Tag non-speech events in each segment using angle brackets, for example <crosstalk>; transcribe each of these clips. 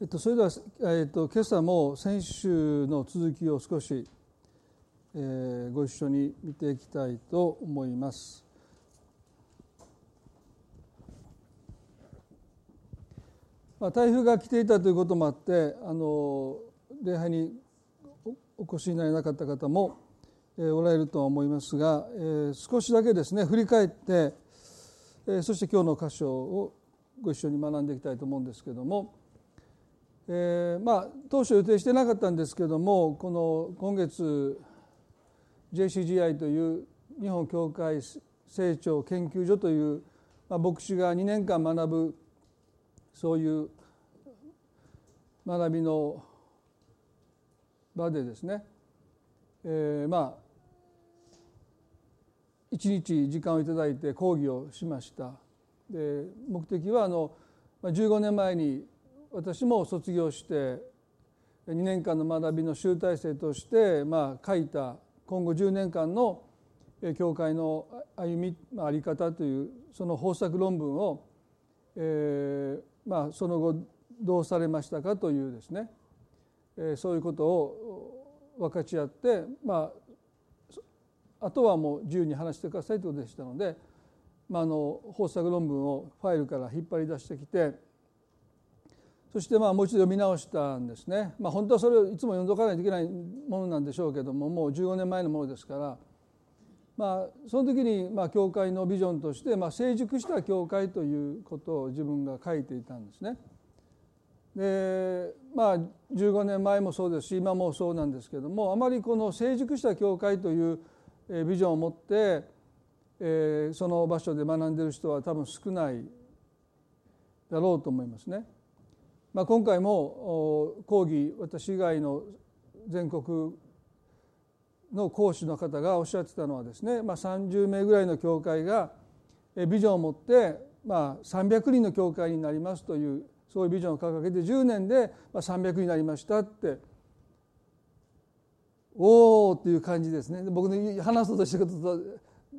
えっと、それでは、えっと、今朝も先週の続きを少し、えー、ご一緒に見ていきたいと思います。まあ、台風が来ていたということもあってあの礼拝にお越しになれなかった方も、えー、おられるとは思いますが、えー、少しだけですね振り返って、えー、そして今日の箇所をご一緒に学んでいきたいと思うんですけれども。えー、まあ当初予定してなかったんですけどもこの今月 JCGI という日本教会成長研究所という、まあ、牧師が2年間学ぶそういう学びの場でですね、えー、まあ一日時間をいただいて講義をしました。で目的はあの15年前に私も卒業して2年間の学びの集大成として、まあ、書いた今後10年間の教会の歩みあり方というその方策論文を、えーまあ、その後どうされましたかというですね、えー、そういうことを分かち合って、まあ、あとはもう自由に話してくださいということでしたので、まあ、あの方策論文をファイルから引っ張り出してきてそしてまあもう一度読み直したんですね、まあ、本当はそれをいつも読んどかないといけないものなんでしょうけどももう15年前のものですから、まあ、その時にまあ教会のビジョンとしてまあ成熟した教会ということを自分が書いていたんですね。でまあ15年前もそうですし今もそうなんですけどもあまりこの成熟した教会というビジョンを持って、えー、その場所で学んでいる人は多分少ないだろうと思いますね。まあ、今回も講義私以外の全国の講師の方がおっしゃってたのはですね、まあ、30名ぐらいの教会がビジョンを持って、まあ、300人の教会になりますというそういうビジョンを掲げて10年で300になりましたっておおっていう感じですね。僕の話そうとしたことと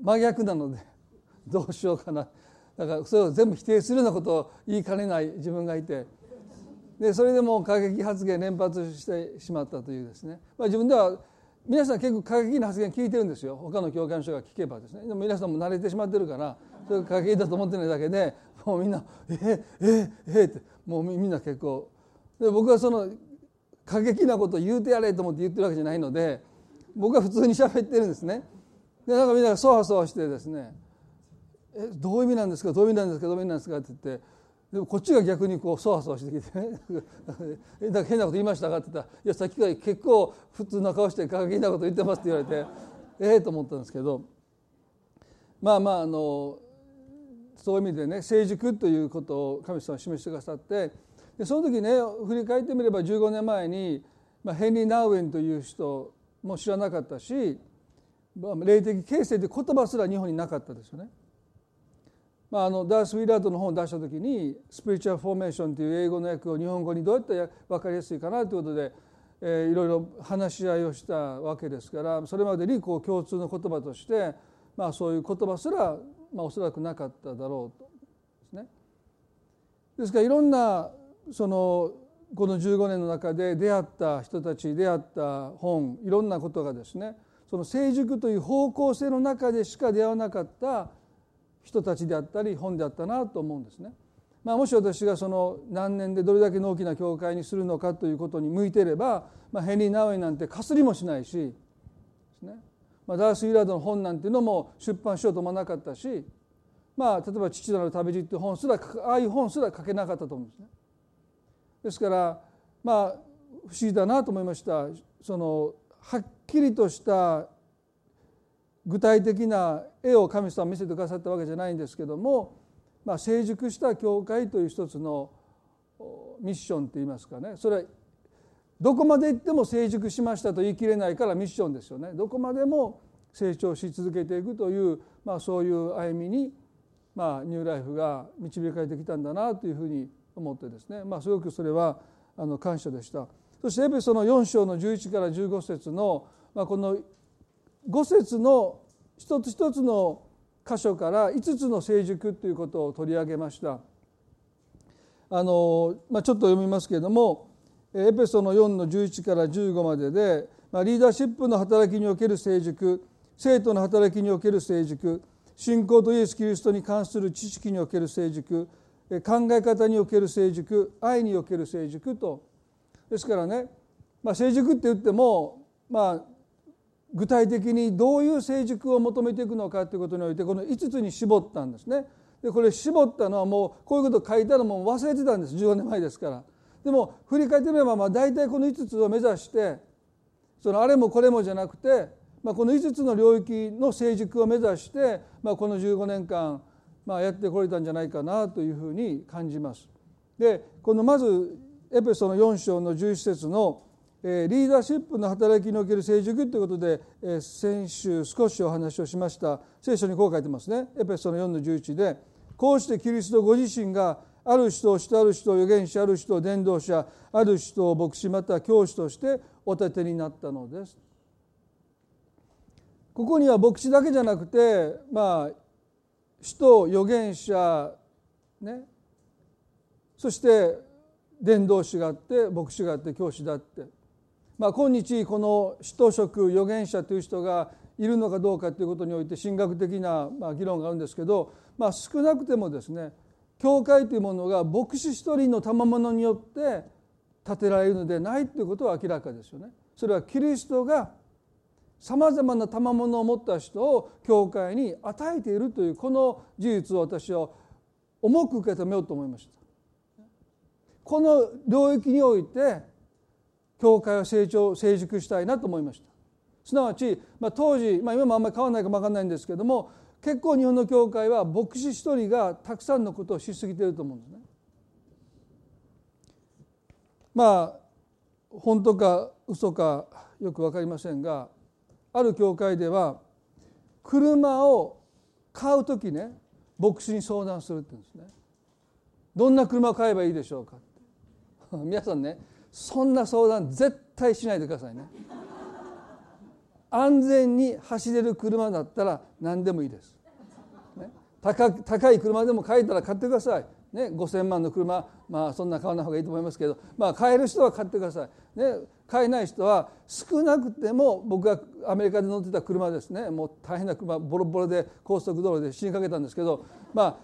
真逆なので <laughs> どうしようかな。だからそれを全部否定するようなことを言いかねない自分がいてでそれでも過激発言連発してしまったというですね、まあ、自分では皆さん結構過激な発言聞いてるんですよ。他の教会の人が聞けばですね。でも皆さんも慣れてしまってるからそれが過激だと思ってないだけでもうみんな「えー、えー、えー、ってもうみんな結構。で僕はその過激なことを言うてやれと思って言ってるわけじゃないので僕は普通に喋ってるんですね。でなんかみんながそわそわしてですね「えどういう意味なんですか？どういう意味なんですか？どういう意味なんですか」って言ってでもこっちが逆にこうそわそわしてきてね「<laughs> だ変なこと言いましたか?」って言ったら「いやさっきから結構普通な顔して過激なこと言ってます」って言われて <laughs> ええと思ったんですけどまあまああのそういう意味でね成熟ということを神様は示してくださってでその時ね振り返ってみれば15年前に、まあ、ヘンリー・ナウエンという人も知らなかったし霊的形成という言葉すら日本になかったですよね。まあ、あのダース・ウィラードの本を出した時に「スピリチュアル・フォーメーション」という英語の訳を日本語にどうやって分かりやすいかなということで、えー、いろいろ話し合いをしたわけですからそれまでにこう共通の言葉として、まあ、そういう言葉すら、まあ、おそらくなかっただろうとですね。ですからいろんなそのこの15年の中で出会った人たち出会った本いろんなことがですねその成熟という方向性の中でしか出会わなかった人たちであったり本であったなと思うんですね。まあ、もし私がその何年でどれだけの大きな教会にするのかということに向いていれば、まあ、ヘンリー・ナウェイなんてかすりもしないしですね、まあ、ダース・ウィラードの本なんていうのも出版しようと思わなかったし、まあ、例えば「父なる旅路」っていう本すらああいう本すら書けなかったと思うんですね。ですからまあ不思議だなと思いましたそのはっきりとした具体的な絵を神様は見せてくださったわけじゃないんですけども、まあ、成熟した教会という一つのミッションといいますかね。それはどこまで行っても成熟しましたと言い切れないからミッションですよね。どこまでも成長し続けていくという、まあ、そういう歩みに、まあ、ニューライフが導かれてきたんだなというふうに思ってですね、まあ、すごくそれはあの感謝でした。そしてエペソの4章の11から15節の、まあ、この5節の一つ一つの箇所から5つの成熟ということを取り上げました。あの、まあ、ちょっと読みますけれどもエペソの4の11から15までで、まあ、リーダーシップの働きにおける成熟生徒の働きにおける成熟信仰とイエス・キリストに関する知識における成熟考え方における成熟愛における成熟とですからね、まあ、成熟って言っても、まあ、具体的にどういう成熟を求めていくのかということにおいてこの5つに絞ったんですね。でこれ絞ったのはもうこういうこと書いたのも忘れてたんです15年前ですから。でも振り返ってみればまあ大体この5つを目指してそのあれもこれもじゃなくて、まあ、この5つの領域の成熟を目指して、まあ、この15年間まあやってこれたんじゃないかなというふうに感じます。でこのまずエペソの4章の11節のリーダーシップの働きにおける成熟ということで先週少しお話をしました。聖書にこう書いてますね。エペソの4の11でこうしてキリストご自身がある人を主とある人を預言者ある人を伝道者ある人を牧師また教師としてお立てになったのです。ここには牧師だけじゃなくてまあ使徒預言者ね。そして伝道師があって牧師があって教師だって、まあ、今日この使徒職預言者という人がいるのかどうかということにおいて神学的な議論があるんですけど、まあ、少なくてもですね教会というものが牧師一人の賜物によって建てられるのでないということは明らかですよね。それはキリストがさまざまな賜物を持った人を教会に与えているというこの事実を私は重く受け止めようと思いました。この領域において教会を成長成熟したいなと思いましたすなわち、まあ、当時、まあ、今もあんまり変わらないかも分かんないんですけども結構日本の教会は牧師一人がたくさんのことをしすぎていると思うんですね。まあ本当か嘘かよく分かりませんがある教会では車を買う時ね牧師に相談するって言うんですね。どんな車を買えばいいでしょうか <laughs> 皆さんねそんな相談絶対しないでくださいね。安全に走れる車だったら何でもいいです、ね、高高い車でも買えたら買ってください、ね、5,000万の車。まあそんな買わない方がいいと思いますけど。まあ買える人は買ってください、ね、買えない人は少なくても僕がアメリカで乗ってた車ですね。もう大変な車。ボロボロで高速道路で死にかけたんですけど。ま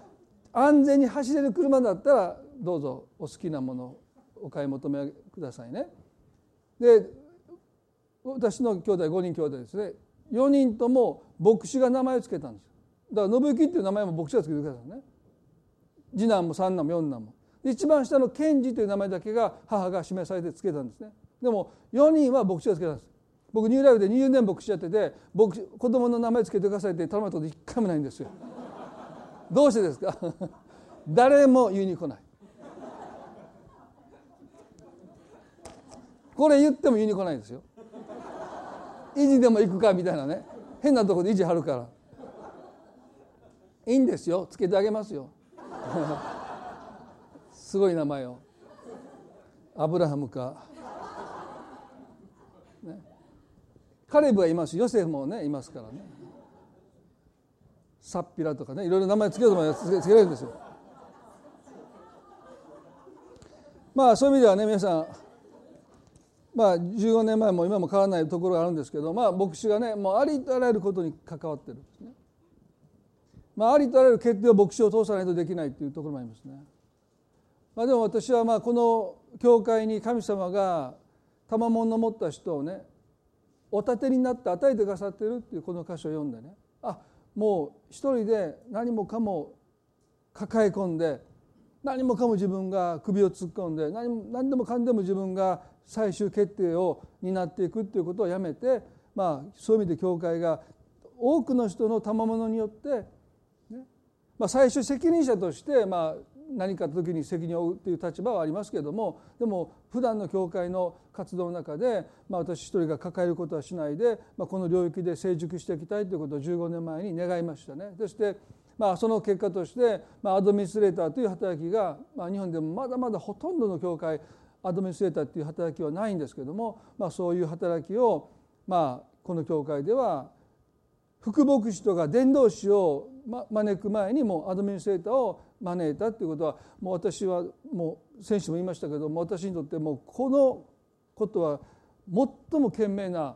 あ安全に走れる車だったらどうぞお好きなものをお買い求めくださいね。で私の兄弟5人兄弟ですね。4人とも牧師が名前を付けたんです。だから信行っていう名前も牧師が付けてくださいね。次男も三男も四男も。一番下の賢治という名前だけが母が示されて付けたんですね。でも4人は牧師が付けたんです。僕ニューライフで20年牧師やってて牧師子供の名前付けてくださいって頼まれたこと一回もないんですよ。どうしてですか？<laughs> 誰も言いに来ない。これ言っても言いに来ないですよ。維持でも行くかみたいなね。変なとこで維持張るから。いいんですよ。つけてあげますよ。<laughs> すごい名前を。アブラハムか、ね、カレブはいます。ヨセフもねいますからね。サッピラとかね。いろいろ名前つけようと思えばつけられるんですよ。まあそういう意味ではね皆さんまあ15年前も今も変わらないところがあるんですけどまあ牧師がねもうありとあらゆることに関わってるんですね。まあ、ありとあらゆる決定を牧師を通さないとできないっていうところもありますね。まあ、でも私はまあこの教会に神様が賜物を持った人をねお立てになって与えてくださってるっていうこの箇所を読んでねあもう一人で何もかも抱え込んで何もかも自分が首を突っ込んで何何でもかんでも自分が最終決定を担っていくっていうことをやめて、まあ、そういう意味で教会が多くの人の賜物によって、ねまあ、最終責任者として、まあ、何か時に責任を負うっていう立場はありますけれどもでも普段の教会の活動の中で、まあ、私一人が抱えることはしないで、まあ、この領域で成熟していきたいということを15年前に願いましたね。そしてまあ、その結果として、まあ、アドミニストレーターという働きが、まあ、日本でもまだまだほとんどの教会アドミニストレーターという働きはないんですけども、まあ、そういう働きを、まあ、この教会では副牧師とか伝道師を招く前にもアドミニストレーターを招いたということはもう私はもう先週も言いましたけども私にとってもうこのことは最も賢明な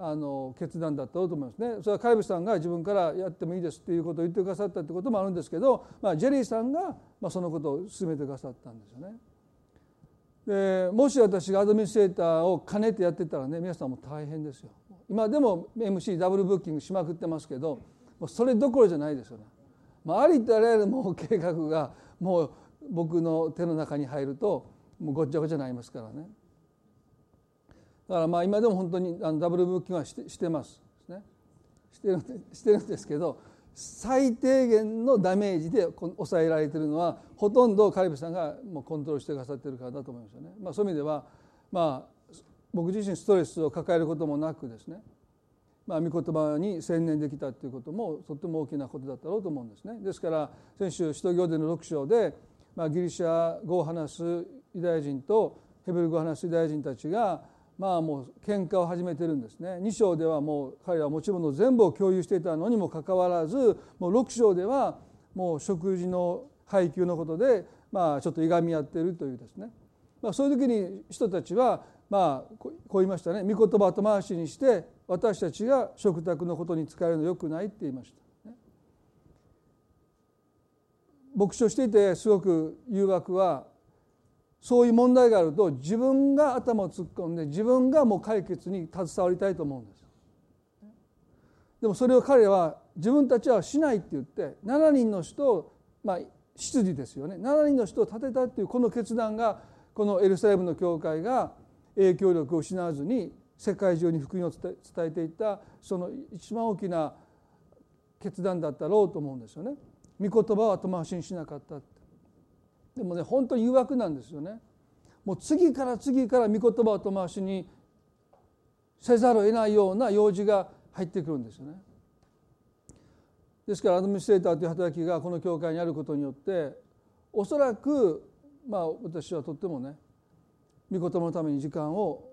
あの決断だったと思いますね。それはカイブさんが自分からやってもいいですっていうことを言ってくださったってこともあるんですけど、まあ、ジェリーさんが、まあ、そのことを進めてくださったんですよね。でもし私がアドミニストレーターを兼ねてやってたらね皆さんも大変ですよ。今でも MC ダブルブッキングしまくってますけどもうそれどころじゃないですよね。まあ、ありとあらゆるもう計画がもう僕の手の中に入るともうごっちゃごちゃになりますからね。だからまあ今でも本当にあのダブルブッキングはしてしてますねしてるしてるんですけど最低限のダメージで抑えられているのはほとんどカリブさんがもうコントロールしてくださっているからだと思いますよね。まあ、そういう意味ではまあ僕自身ストレスを抱えることもなくですねまあ、御言葉に専念できたということもとっても大きなことだったろうと思うんですね。ですから先週使徒行伝の6章で、まあ、ギリシャ語を話すユダヤ人とヘブル語を話すユダヤ人たちがまあもう喧嘩を始めてるんですね。2章ではもう彼らは持ち物全部を共有していたのにもかかわらずもう6章ではもう食事の配給のことでまあちょっといがみ合ってるというですね、まあ、そういう時に人たちはまあこう言いましたね。御言葉後回しにして私たちが食卓のことに使えるのよくないって言いました。牧師をしていてすごく誘惑はそういう問題があると自分が頭を突っ込んで自分がもう解決に携わりたいと思うんです。でもそれを彼は自分たちはしないって言って7人の人をまあ執事ですよね7人の人を立てたっていうこの決断がこのエルサレムの教会が影響力を失わずに世界中に福音を伝えていったその一番大きな決断だったろうと思うんですよね。御言葉を後回しにしなかったでもね本当に誘惑なんですよね。もう次から次から御言葉を後回しにせざるを得ないような用事が入ってくるんですよね。ですからアドミニストレーターという働きがこの教会にあることによっておそらくまあ私はとってもね御言葉のために時間を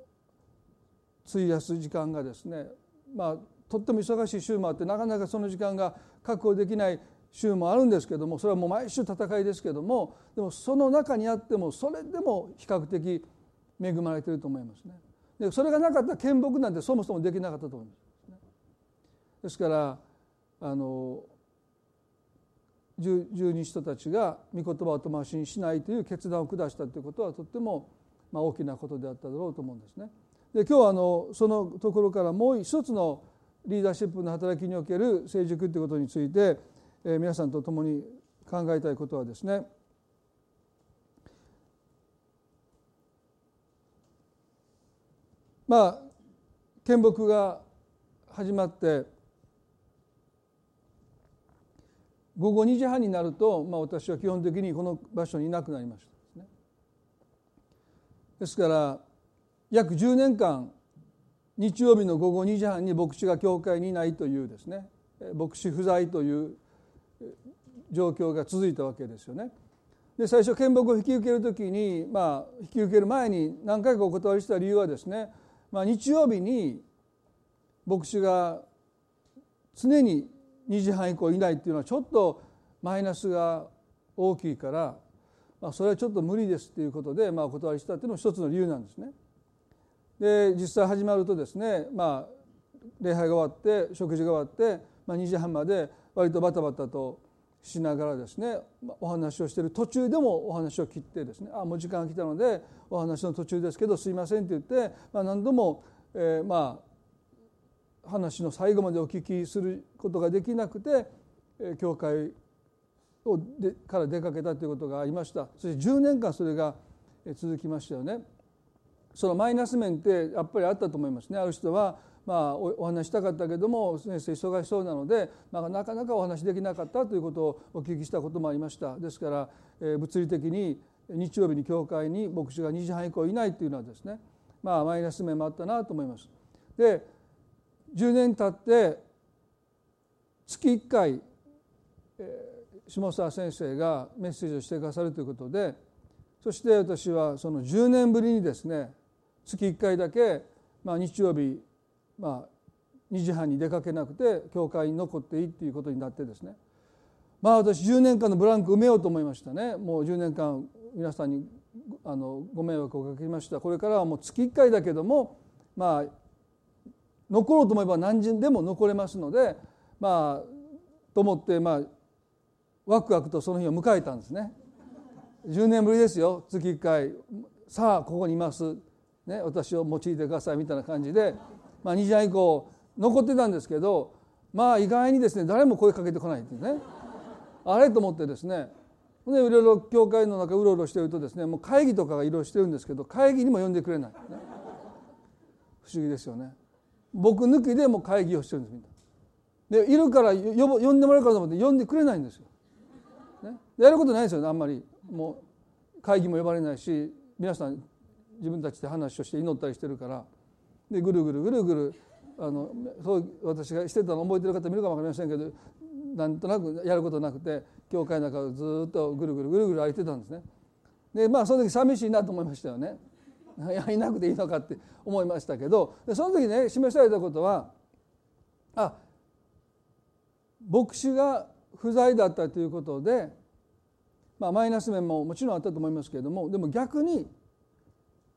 費やす時間がですねまあとっても忙しい週もあってなかなかその時間が確保できない週もあるんですけどもそれはもう毎週戦いですけどもでもその中にあってもそれでも比較的恵まれていると思いますね。でそれがなかったら見木なんてそもそもできなかったと思います、ね。ですからあの十二人たちが御言葉を後回しにしないという決断を下したということはとってもまあ大きなことであっただろうと思うんですね。で今日はあのそのところからもう一つのリーダーシップの働きにおける成熟ということについてえ皆さんと共に考えたいことはですねまあ見木が始まって午後2時半になると、まあ、私は基本的にこの場所にいなくなりましたですね。ですから約10年間日曜日の午後2時半に牧師が教会にいないというですね牧師不在という状況が続いたわけですよね。で最初見木を引き受ける時に、まあ、引き受ける前に何回かお断りした理由はですね、まあ、日曜日に牧師が常に2時半以降いないっていうのはちょっとマイナスが大きいから、まあ、それはちょっと無理ですっていうことで、まあ、お断りしたっていうのも一つの理由なんですね。で実際始まるとですね、まあ、礼拝が終わって食事が終わって、まあ、2時半まで割とバタバタとしながらですねお話をしている途中でもお話を切ってですねあもう時間が来たのでお話の途中ですけどすいませんって言って、まあ、何度も、えー、まあ話の最後までお聞きすることができなくて、え、教会をでから出かけたということがありましたそして10年間それが続きましたよね。そのマイナス面ってやっぱりあったと思いますね。ある人はまあ、お話したかったけども先生忙しそうなので、まあ、なかなかお話できなかったということをお聞きしたこともありましたですから、えー、物理的に日曜日に教会に牧師が2時半以降いないというのはですね、まあ、マイナス面もあったなと思います。で10年経って月1回、えー、下沢先生がメッセージをしてくださるということでそして私はその10年ぶりにですね月1回だけ、まあ、日曜日まあ2時半に出かけなくて教会に残っていいっていうことになってですね。まあ私10年間のブランク埋めようと思いましたね。もう10年間皆さんにあのご迷惑をかけました。これからはもう月1回だけどもまあ残ろうと思えば何時でも残れますのでまあと思ってまあワクワクとその日を迎えたんですね。10年ぶりですよ。月1回。さあここにいます、ね、私を用いてくださいみたいな感じで、まあ、2時半以降残ってたんですけどまあ意外にですね誰も声かけてこないっていうね。あれと思ってですね。でいろいろ教会の中うろうろしてるとですねもう会議とかがいろいろしてるんですけど会議にも呼んでくれない、ね、不思議ですよね。僕抜きでも会議をしてるんですみんな。でいるから呼呼んでもらうかと思って呼んでくれないんですよ、ね、やることないですよねあんまり。もう会議も呼ばれないし皆さん自分たちで話をして祈ったりしてるから。でぐるぐるぐるぐるあのそう私がしてたの覚えてる方見るかも分かりませんけどなんとなくやることなくて教会の中をずっとぐるぐるぐるぐる歩いてたんですね。でまあその時寂しいなと思いましたよね。<laughs> いやいなくていいのかって思いましたけどその時ね示されたことはあ牧師が不在だったということで、まあ、マイナス面ももちろんあったと思いますけれどもでも逆に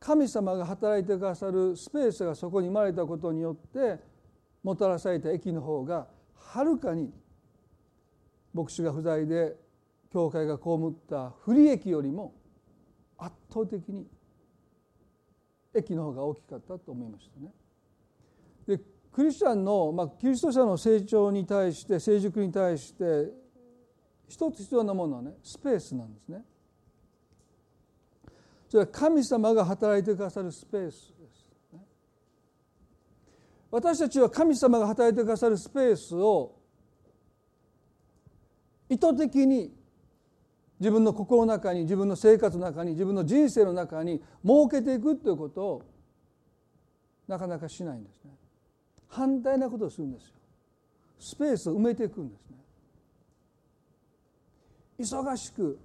神様が働いてくださるスペースがそこに生まれたことによってもたらされた益の方がはるかに牧師が不在で教会が被った不利益よりも圧倒的に益の方が大きかったと思いましたね。でクリスチャンの、まあ、キリスト者の成長に対して成熟に対して一つ必要なものはねスペースなんですね。それは神様が働いてくださるスペースです。私たちは神様が働いてくださるスペースを意図的に自分の心の中に自分の生活の中に自分の人生の中に設けていくということをなかなかしないんですね。反対なことをするんですよ。スペースを埋めていくんですね。忙しく、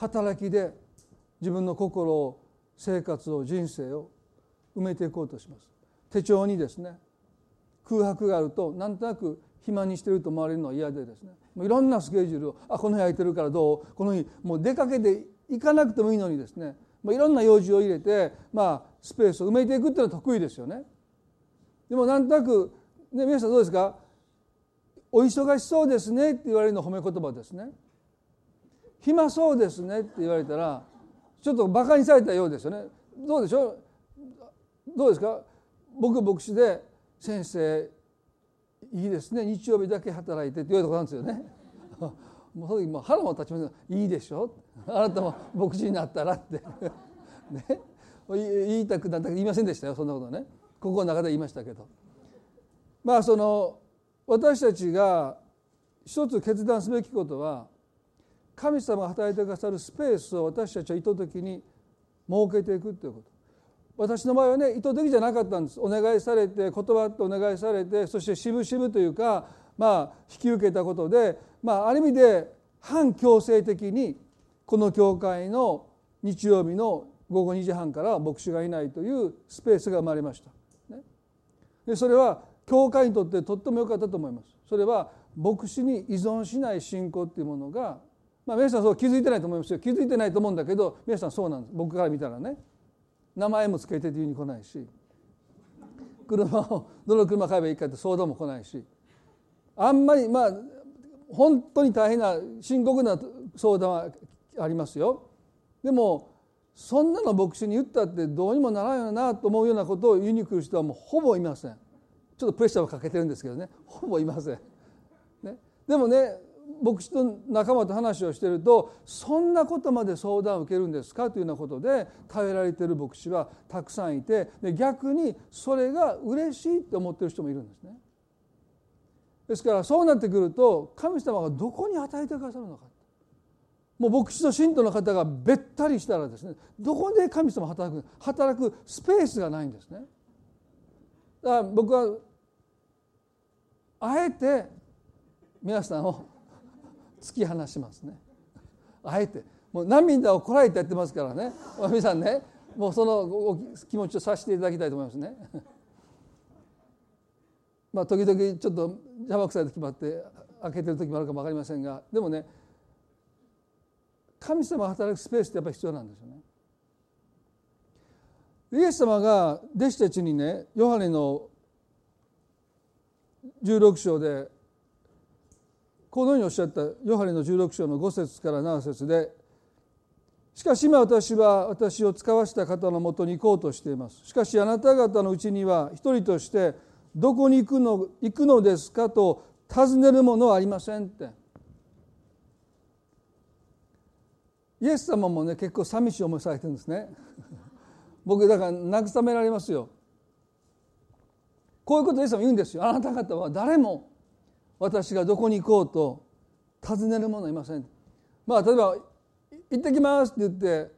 働きで自分の心を生活を人生を埋めていこうとします。手帳にですね空白があるとなんとなく暇にしてると思われるのは嫌でですねもういろんなスケジュールをあこの日空いてるからどう？この日もう出かけて行かなくてもいいのにですねいろんな用事を入れて、まあ、スペースを埋めていくっていうのは得意ですよね。でもなんとなく、ね、皆さんどうですか？お忙しそうですねって言われるの褒め言葉ですね。暇そうですねって言われたらちょっとバカにされたようですよね。どうでしょう？どうですか？僕牧師で先生いいですね。日曜日だけ働いてって言われたことなんですよね。<laughs> もうその時も腹も立ちますいいでしょ？あなたも牧師になったらって。<laughs> ね？言いたくなった言いませんでしたよ。そんなことね。ここの中で言いましたけど。まあその私たちが一つ決断すべきことは神様が働いてくださるスペースを私たちは意図的に設けていくということ私の場合はね意図的じゃなかったんですお願いされて言葉ってお願いされてそしてしぶしぶというかまあ引き受けたことでまあある意味で反強制的にこの教会の日曜日の午後2時半から牧師がいないというスペースが生まれました。ね、でそれは教会にとってとっても良かったと思います。それは牧師に依存しない信仰っていうものが、まあ、皆さんそう気づいてないと思いますよ気づいてないと思うんだけど皆さんそうなんです僕から見たらね。名前も付けてって言いに来ないし車をどの車買えばいいかって相談も来ないしあんまりまあ本当に大変な深刻な相談はありますよ。でもそんなの牧師に言ったってどうにもならんよなと思うようなことを言いに来る人はもうほぼいません。ちょっとプレッシャーをかけてるんですけどねほぼいません。ね、でもね牧師と仲間と話をしてるとそんなことまで相談を受けるんですか？というようなことで頼られてる牧師はたくさんいてで逆にそれが嬉しいって思ってる人もいるんですね。ですからそうなってくると神様がどこに与えてくださるのかもう牧師と信徒の方がべったりしたらですねどこで神様働く働くスペースがないんですね。だから僕はあえて皆さんを突き放しますね。あえてもう涙をこらえてやってますからね。皆さんねもうその気持ちをさせていただきたいと思いますね。<laughs> まあ時々ちょっと邪魔くさいと決まって開けてる時もあるかも分かりませんがでもね神様が働くスペースってやっぱり必要なんですよね。イエス様が弟子たちにねヨハネの16章でこのようにおっしゃったヨハネの16章の5節から7節でしかし今私は私を使わした方のもとに行こうとしています。しかしあなた方のうちには一人としてどこに行くの行くのですかと尋ねるものはありませんって。イエス様もね結構寂しい思いされてるんですね。<laughs> 僕だから慰められますよ。こういうことイエス様言うんですよ。あなた方は誰も私がどこに行こうと尋ねる者いません。まあ例えば「行ってきます」って言って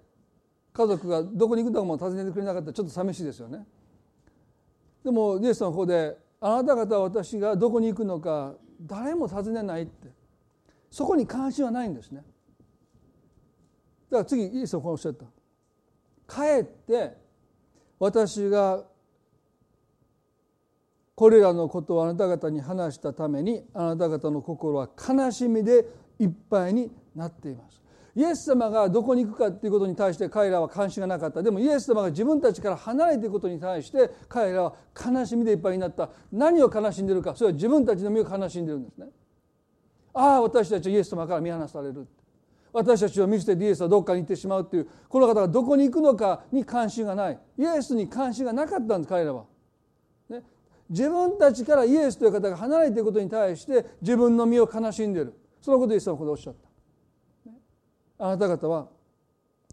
家族がどこに行くとかも尋ねてくれなかったらちょっと寂しいですよね。でもイエス様はここで「あなた方は私がどこに行くのか誰も尋ねない」って。そこに関心はないんですね。だから次イエス様こうおっしゃった。帰って私がこれらのことをあなた方に話したためにあなた方の心は悲しみでいっぱいになっています。イエス様がどこに行くかっていうことに対して彼らは関心がなかった。でもイエス様が自分たちから離れていくことに対して彼らは悲しみでいっぱいになった。何を悲しんでるか。それは自分たちの身を悲しんでるんですね。ああ私たちはイエス様から見放される。私たちを見捨ててイエスはどっかに行ってしまうっていうこの方がどこに行くのかに関心がない。イエスに関心がなかったんです彼らは。自分たちからイエスという方が離れていくことに対して自分の身を悲しんでいるそのことをイエスはここでおっしゃった。あなた方は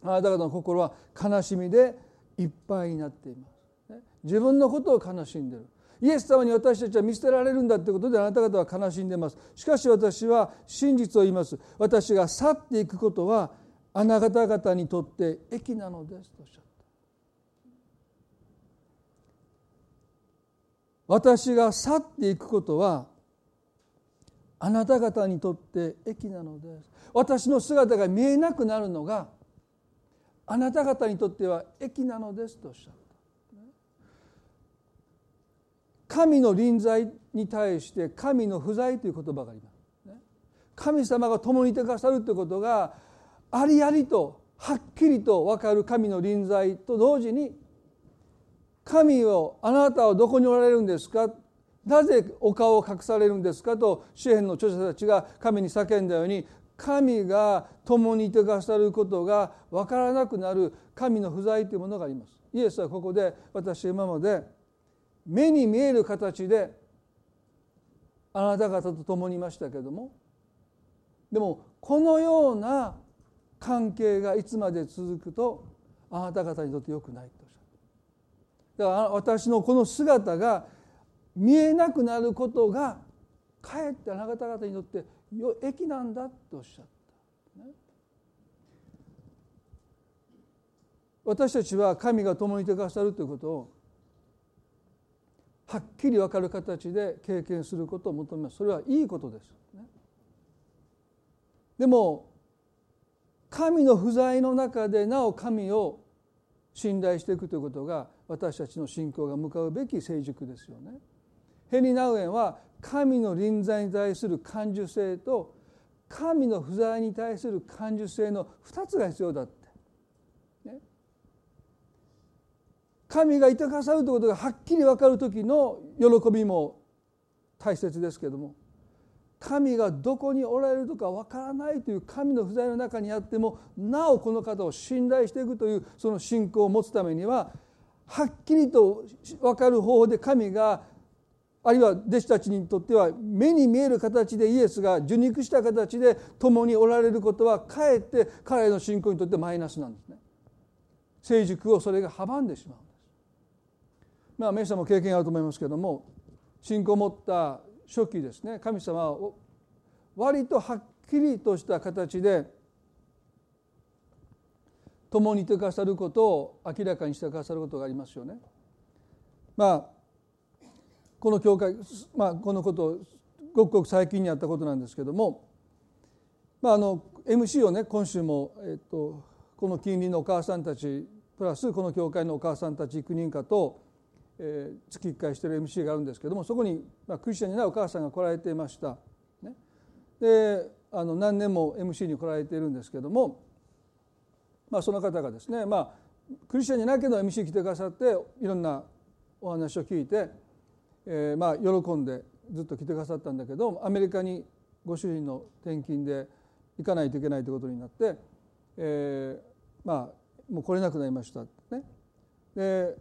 あなた方の心は悲しみでいっぱいになっています。自分のことを悲しんでいる。イエス様に私たちは見捨てられるんだということであなた方は悲しんでいますしかし私は真実を言います私が去っていくことはあなた方にとって益なのですとおっしゃった私が去っていくことはあなた方にとって益なのです私の姿が見えなくなるのがあなた方にとっては益なのですとおっしゃった神の臨在に対して神の不在という言葉があります。神様が共にいてくださるということがありありとはっきりと分かる神の臨在と同時に神をあなたはどこにおられるんですか？なぜお顔を隠されるんですか？と詩篇の著者たちが神に叫んだように神が共にいてくださることが分からなくなる神の不在というものがあります。イエスはここで私今まで目に見える形であなた方と共にいましたけれどもでもこのような関係がいつまで続くとあなた方にとってよくないと。だから私のこの姿が見えなくなることがかえってあなた方にとって益なんだとおっしゃった、私たちは神が共にいてくださるということをはっきり分かる形で経験することを求めます。それはいいことです、ね、でも神の不在の中でなお神を信頼していくということが私たちの信仰が向かうべき成熟ですよね。ヘニ・ナウエンは神の臨在に対する感受性と神の不在に対する感受性の2つが必要だって神がいてくださるということがはっきり分かる時の喜びも大切ですけども神がどこにおられるとか分からないという神の不在の中にあってもなおこの方を信頼していくというその信仰を持つためにははっきりと分かる方法で神があるいは弟子たちにとっては目に見える形でイエスが受肉した形で共におられることはかえって彼の信仰にとってマイナスなんですね。成熟をそれが阻んでしまうんです。まあ皆さんも経験あると思いますけども信仰を持った初期ですね神様は割とはっきりとした形で共にいてくださることを明らかにしてくださることがありますよね。まあこの教会、まあ、このことごくごく最近にあったことなんですけども、まあ、あの MC をね今週も、えっと、この近隣のお母さんたちプラスこの教会のお母さんたち幾人かとえー、月1回してる MC があるんですけどもそこに、まあ、クリスチャンになるお母さんが来られていました、ね、であの何年も MC に来られているんですけども、まあ、その方がですね、まあ、クリスチャンじゃないけど MC 来てくださっていろんなお話を聞いて、えー、まあ喜んでずっと来てくださったんだけどアメリカにご主人の転勤で行かないといけないということになって、えー、まあもう来れなくなりましたね。で、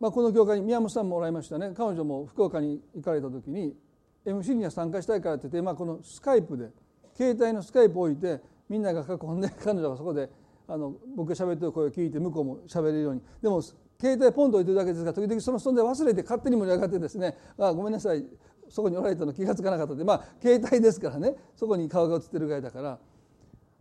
まあ、この教会に宮本さんもおられましたね彼女も福岡に行かれた時に MC には参加したいからって言って、まあ、このスカイプで携帯のスカイプを置いてみんなが囲んで彼女がそこであの僕が喋ってる声を聞いて向こうも喋れるように。でも携帯ポンと置いてるだけですが時々その存在忘れて勝手に盛り上がってですね。あごめんなさい。そこにおられたの気が付かなかったで。まあ携帯ですからね。そこに顔が映ってるぐらいだから。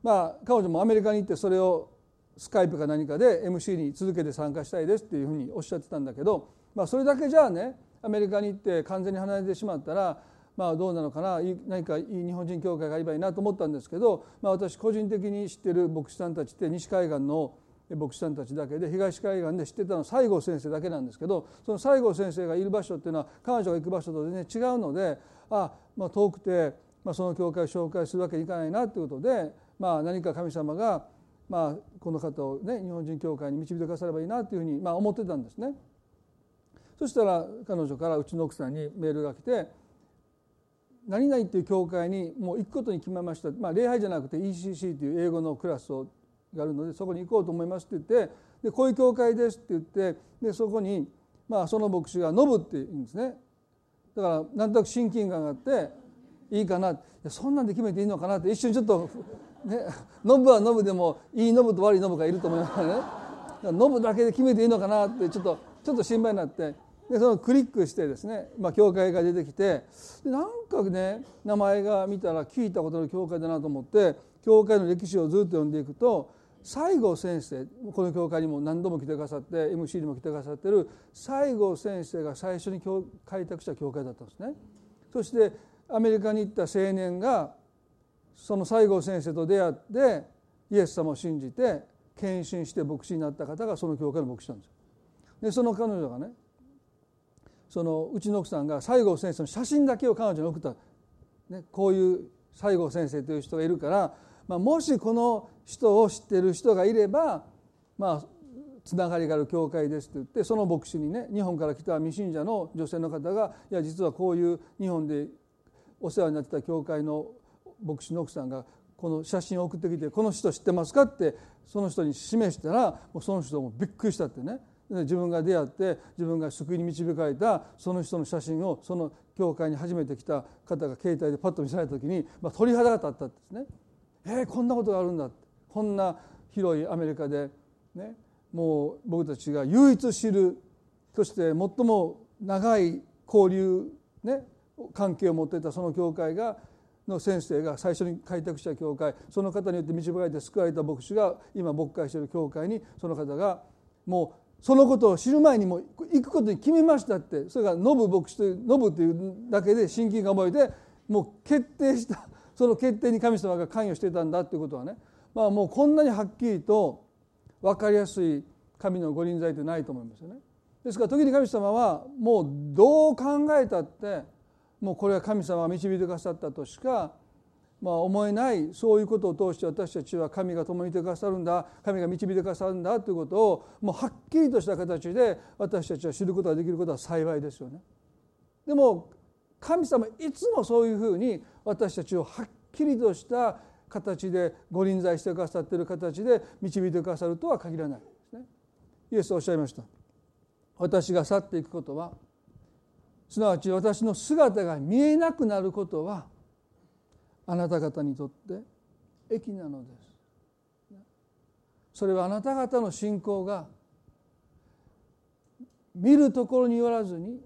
まあ彼女もアメリカに行ってそれをスカイプか何かで MC に続けて参加したいですっていうふうにおっしゃってたんだけど、まあ、それだけじゃあねアメリカに行って完全に離れてしまったらまあどうなのかな何かいい日本人教会があればいいなと思ったんですけど、まあ、私個人的に知ってる牧師さんたちって西海岸の牧師さんたちだけで東海岸で知ってたのは西郷先生だけなんですけどその西郷先生がいる場所っていうのは彼女が行く場所と全然違うのであ、まあ、遠くて、まあ、その教会を紹介するわけにいかないなということで、まあ、何か神様が、まあ、この方を、ね、日本人教会に導いてくださればいいなというふうに、まあ、思ってたんですね。そしたら彼女からうちの奥さんにメールが来て「何々っていう教会にもう行くことに決めました」まあ、礼拝じゃなくて ECC という英語のクラスをがあるのでそこに行こうと思いますって言ってでこういう教会ですって言ってでそこに、まあ、その牧師が「ノブ」って言うんですね。だからなんとなく親近感があっていいかな。そんなんで決めていいのかなって一瞬ちょっとねノブはノブでもいいノブと悪いノブがいると思いますからね。ノブだけで決めていいのかなってちょっとちょっと心配になって。でそのクリックしてですね、まあ、教会が出てきてでなんかね名前が見たら聞いたことの教会だなと思って教会の歴史をずっと読んでいくと西郷先生この教会にも何度も来てくださって MC にも来てくださってる西郷先生が最初に開拓した教会だったんですね。そしてアメリカに行った青年がその西郷先生と出会ってイエス様を信じて献身して牧師になった方がその教会の牧師なんですよ。でその彼女がねそのうちの奥さんが西郷先生の写真だけを彼女に送った、ね、こういう西郷先生という人がいるからまあ、もしこの人を知ってる人がいればまあつながりがある教会ですって言ってその牧師にね日本から来た未信者の女性の方がいや実はこういう日本でお世話になってた教会の牧師の奥さんがこの写真を送ってきて「この人知ってますか?」ってその人に示したらもうその人もびっくりしたってね自分が出会って自分が救いに導かれたその人の写真をその教会に初めて来た方が携帯でパッと見せられた時に、まあ、鳥肌が立ったんですね。えー、こんなことがあるんだこんな広いアメリカで、ね、もう僕たちが唯一知るそして最も長い交流、ね、関係を持っていたその教会がの先生が最初に開拓した教会その方によって導かれて救われた牧師が今牧会している教会にその方がもうそのことを知る前にも行くことに決めましたってそれがノブ牧師というノブというだけで親近感を覚えてもう決定したその決定に神様が関与してたんだということはね、まあ、もうこんなにはっきりと分かりやすい神の御臨在ってないと思いますよね。ですから時に神様はもうどう考えたってもうこれは神様が導いてくださったとしかまあ思えないそういうことを通して私たちは神が共にいてくださるんだ神が導いてくださるんだということをもうはっきりとした形で私たちは知ることができることは幸いですよね。でも神様いつもそういうふうに私たちをはっきりとした形でご臨在してくださっている形で導いてくださるとは限らないですね。イエスはおっしゃいました。私が去っていくことはすなわち私の姿が見えなくなることはあなた方にとって益なのです。それはあなた方の信仰が見るところによらずに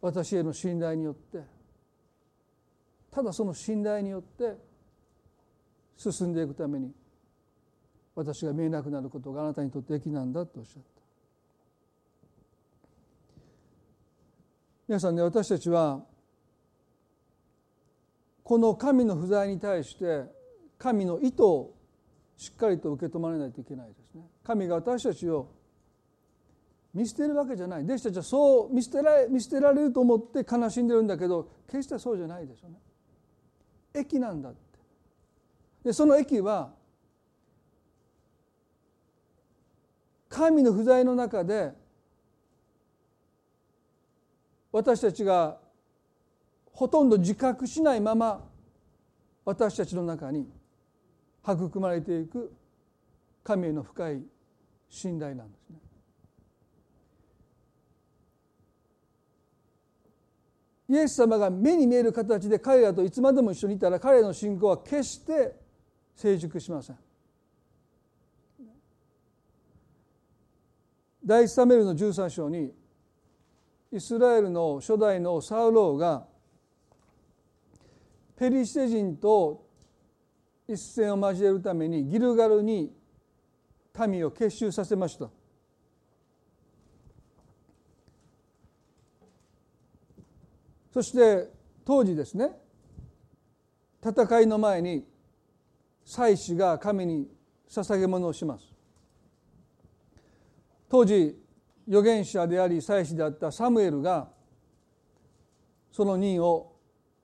私への信頼によってただその信頼によって進んでいくために私が見えなくなることがあなたにとって益なんだとおっしゃった。皆さんね私たちはこの神の不在に対して神の意図をしっかりと受け止まらないといけないですね。神が私たちを見捨てるわけじゃない。弟子たちはそう見捨てられ見捨てられると思って悲しんでるんだけど決してそうじゃないでしょうね。駅なんだって。でその駅は神の不在の中で私たちがほとんど自覚しないまま私たちの中に育まれていく神への深い信頼なんですね。イエス様が目に見える形で彼らといつまでも一緒にいたら彼らの信仰は決して成熟しません。第一サメルの13章にイスラエルの初代のサウローがペリシテ人と一戦を交えるためにギルガルに民を結集させました。そして当時ですね戦いの前に祭司が神に捧げ物をします当時預言者であり祭司であったサムエルがその任を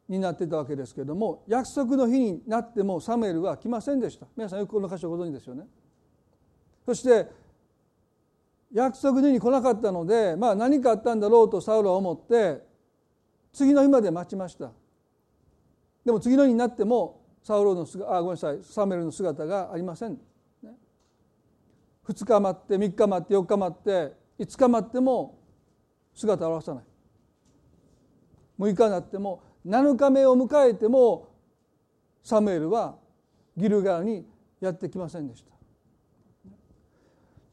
担ってたわけですけれども約束の日になってもサムエルは来ませんでした。皆さんよくこの箇所ご存知ですよね。そして約束の日に来なかったので、まあ、何かあったんだろうとサウルは思って次の日まで待ちました。でも次の日になってもサウロの姿あごめんなさいサムエルの姿がありません、ね、2日待って3日待って4日待って5日待っても姿を現さない。6日になっても7日目を迎えてもサムエルはギルガーにやってきませんでした。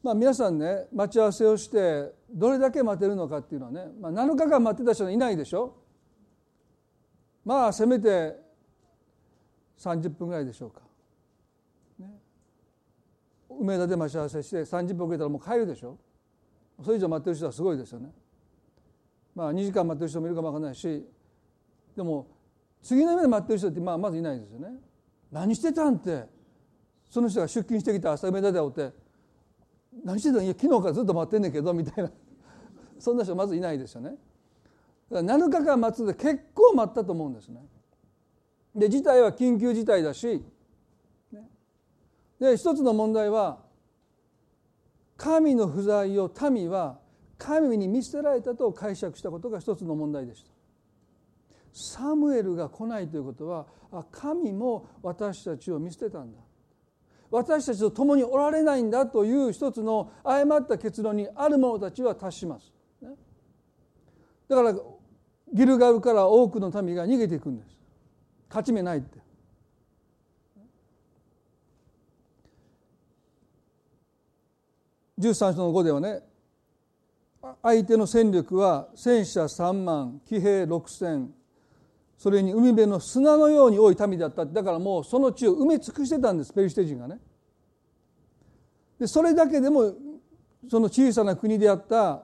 まあ皆さんね待ち合わせをしてどれだけ待てるのかっていうのはね、まあ、7日間待ってた人はいないでしょ。まあせめて30分ぐらいでしょうか、ね、梅田で待ち合わせして30分遅れたらもう帰るでしょ。それ以上待ってる人はすごいですよね。まあ2時間待ってる人もいるかもわからないしでも次の夢で待ってる人ってまあまずいないですよね。何してたんってその人が出勤してきた朝梅田で会って何してたん？いや昨日からずっと待ってんねんけどみたいな。<laughs> そんな人まずいないですよね。だから7日間待つで結構待ったと思うんですね。で事態は緊急事態だしで一つの問題は神の不在を民は神に見捨てられたと解釈したことが一つの問題でした。サムエルが来ないということは神も私たちを見捨てたんだ私たちと共におられないんだという一つの誤った結論にある者たちは達します。だからギルガルから多くの民が逃げていくんです勝ち目ないって13章の5ではね相手の戦力は戦車3万騎兵6千それに海辺の砂のように多い民だっただからもうその地を埋め尽くしてたんですペリシテ人がね。でそれだけでもその小さな国であった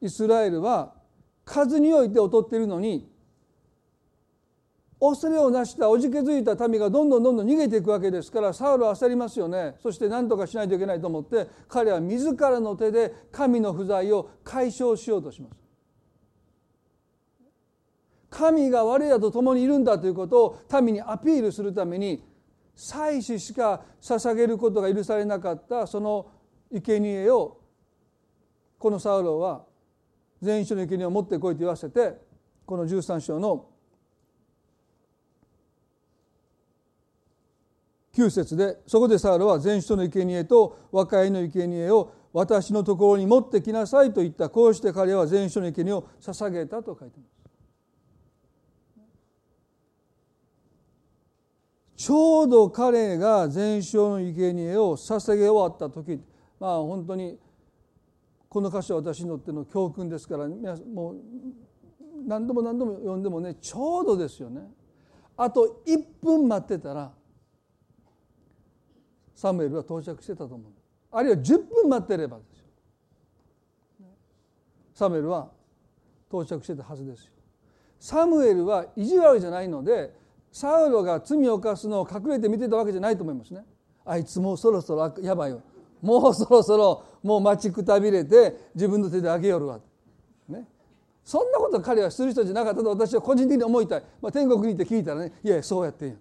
イスラエルは数において劣っているのに恐れをなしたおじけづいた民がどんどんどんどん逃げていくわけですからサウルは焦りますよねそして何とかしないといけないと思って彼は自らの手で神の不在を解消しようとします。神が我らと共にいるんだということを民にアピールするために祭祀しか捧げることが許されなかったその生贄をこのサウロは全員書の生贄を持ってこいと言わせてこの13章の9節でそこでサウロは全首の生贄と和解の生贄を私のところに持ってきなさいと言ったこうして彼は全首の生贄を捧げたと書いてます。ちょうど彼が全焼の生贄を捧げ終わった時まあ本当にこの箇所は私にとっての教訓ですから皆さんもう何度も何度も読んでもねちょうどですよねあと1分待ってたらサムエルは到着してたと思う。あるいは10分待ってればですよ。サムエルは到着してたはずですよ。サムエルは意地悪じゃないのでサウロが罪を犯すのを隠れて見てたわけじゃないと思いますね。あいつもうそろそろやばいよ。もうそろそろもう待ちくたびれて自分の手であげよるわ、ね、そんなこと彼はする人じゃなかったと私は個人的に思いたい、まあ、天国に行って聞いたらねいやそうやってんや。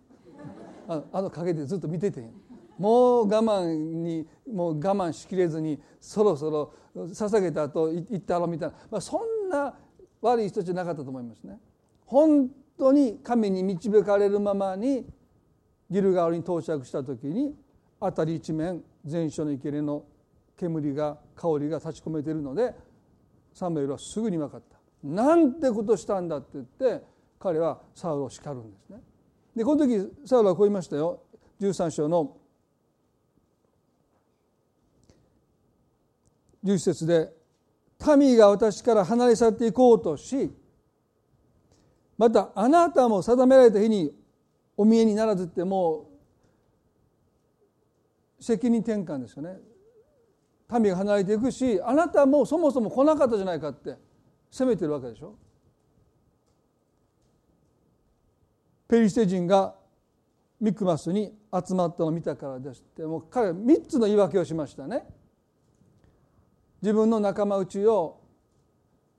ああの陰でずっと見ててんや。もう我慢にもう我慢しきれずにそろそろ捧げた後行ったろみたいな、まあ、そんな悪い人じゃなかったと思いますね。本当に神に導かれるままにギルガールに到着した時に辺り一面全所の生贄の煙が香りが立ち込めているのでサムエルはすぐに分かったなんてことしたんだって言って彼はサウルを叱るんですね。でこの時サウルはこう言いましたよ13章の11節で「民が私から離れ去っていこうとしまたあなたも定められた日にお見えにならずってもう責任転換ですよね。民が離れていくしあなたもそもそも来なかったじゃないかって責めてるわけでしょ。ペリシテ人がミクマスに集まったのを見たからですってもう彼は3つの言い訳をしましたね。自分の仲間内を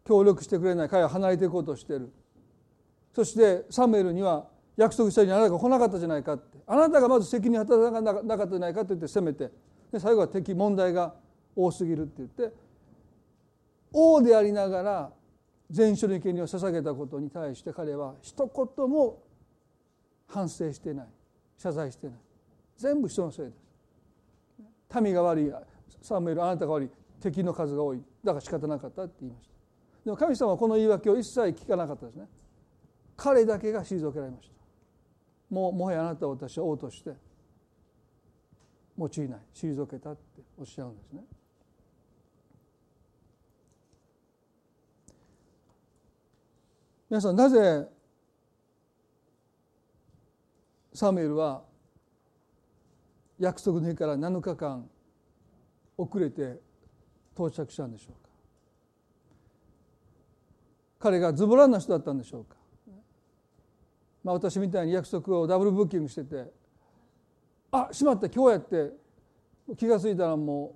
協力してくれない彼は離れていこうとしてる。そしてサムエルには約束したようにあなたが来なかったじゃないかって。あなたがまず責任を果たさなかったじゃないかって言って責めてで最後は敵問題が多すぎるって言って王でありながら全書の生贄を捧げたことに対して彼は一言も反省してない。謝罪してない。全部人のせいです。民が悪いサムエルあなたが悪い。敵の数が多い。だから仕方なかったって言いました。でも神様はこの言い訳を一切聞かなかったですね。彼だけが退けられました。もうもはやあなたは私は王として用いない。退けたっておっしゃるんですね。皆さんなぜサムエルは約束の日から7日間遅れて到着したんでしょうか。彼がズボラな人だったんでしょうか。まあ、私みたいに約束をダブルブッキングしててあしまった今日やって。気が付いたらも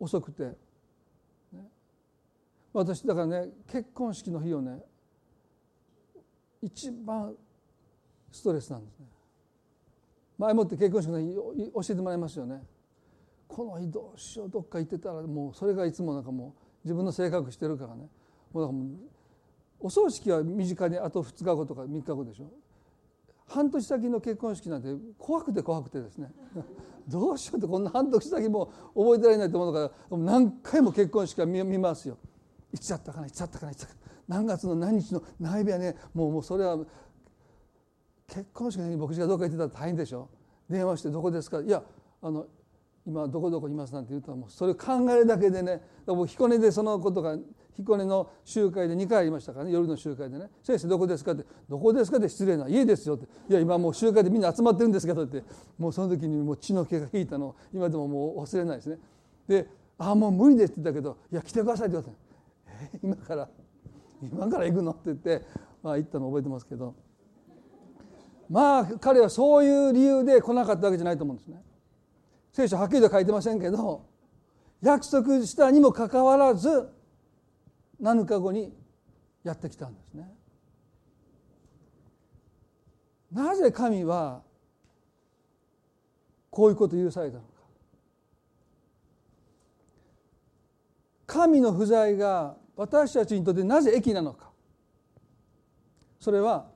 う遅くて、私だからね結婚式の日をね一番ストレスなんですね。前もって結婚式の日教えてもらいますよね。この日どうしようどっか行ってたらもうそれがいつもなんかもう自分の性格してるからね。もうだからもうお葬式は身近にあと2日後とか3日後でしょ。半年先の結婚式なんて怖くて怖くてですね。<laughs> どうしようってこんな半年先も覚えてられないと思うか。ら何回も結婚式は見見ますよ。いつだったかないつだったかないつだったか何月の何日の内部はね。もうもうそれは結婚式の日に牧師がどっか行ってたら大変でしょ。電話して「どこですか?」いやあの今どこどこいますなんて言うともうそれを考えるだけでね彦根でそのことが彦根の集会で2回ありましたからね夜の集会でね「先生どこですか?」って「どこですか?」って失礼な「家ですよ」って「いや今もう集会でみんな集まってるんですけど」ってもうその時にもう血の気が引いたのを今でももう忘れないですね。で「ああもう無理です」って言ったけど「いや来てください」って言われて「え？今から？今から行くの?」って言ってまあ行ったの覚えてますけどまあ彼はそういう理由で来なかったわけじゃないと思うんですね。聖書はっきりと書いてませんけど約束したにもかかわらず7日後にやってきたんですね。なぜ神はこういうことを許されたのか。神の不在が私たちにとってなぜ益なのか。それは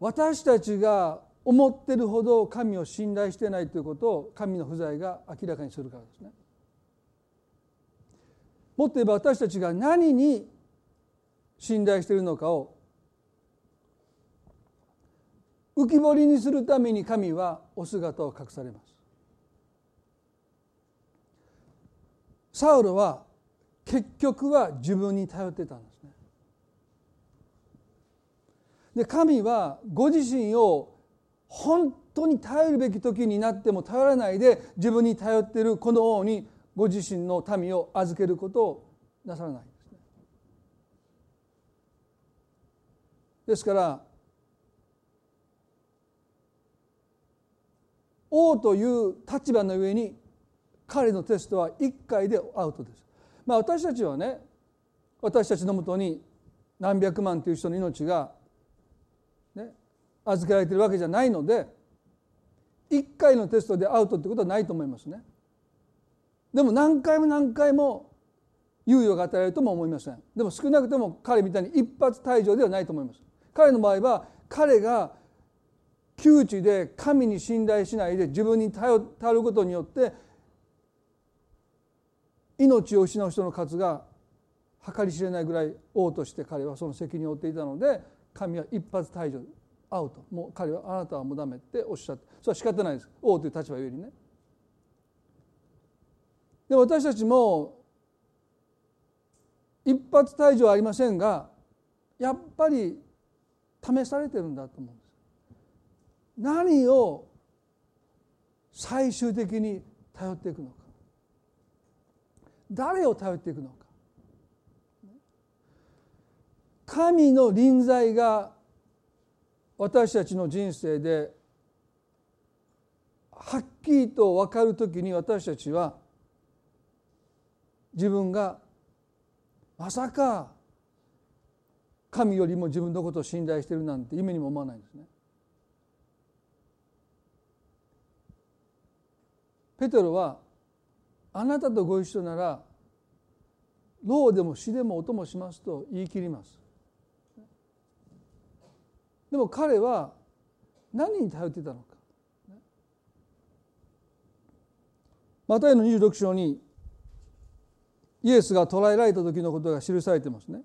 私たちが思ってるほど神を信頼してないということを神の不在が明らかにするからですね。もっと言えば私たちが何に信頼しているのかを浮き彫りにするために神はお姿を隠されます。サウロは結局は自分に頼ってたんですね。で神はご自身を本当に頼るべき時になっても頼らないで自分に頼っているこの王にご自身の民を預けることをなさらないですね。ですから王という立場の上に彼のテストは1回でアウトです。まあ、私たちはね私たちのもとに何百万という人の命が、預けられているわけじゃないので1回のテストでアウトってことはないと思いますね。でも何回も何回も猶予が与えられるとも思いません。でも少なくとも彼みたいに一発退場ではないと思います。彼の場合は彼が窮地で神に信頼しないで自分に頼ることによって命を失う人の数が計り知れないぐらい王として彼はその責任を負っていたので神は一発退場アウト。もう彼はあなたはもうダメっておっしゃって。それは仕方ないです。王という立場よりね。で私たちも一発退場はありませんがやっぱり試されてるんだと思うんです。何を最終的に頼っていくのか。誰を頼っていくのか。神の臨在が私たちの人生ではっきりと分かる時に私たちは自分がまさか神よりも自分のことを信頼しているなんて夢にも思わないんですね。ペテロはあなたとご一緒なら牢でも死でも音もしますと言い切りますでも彼は何に頼っていたのか。マタイの26章にイエスが捕らえられた時のことが記されてますね。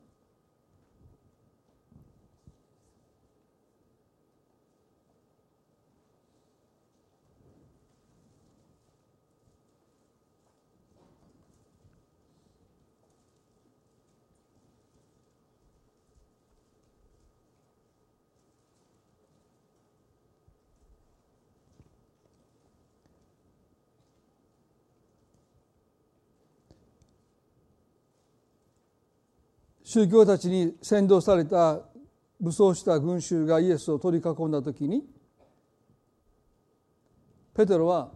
宗教たちに先導された武装した群衆がイエスを取り囲んだ時にペテロは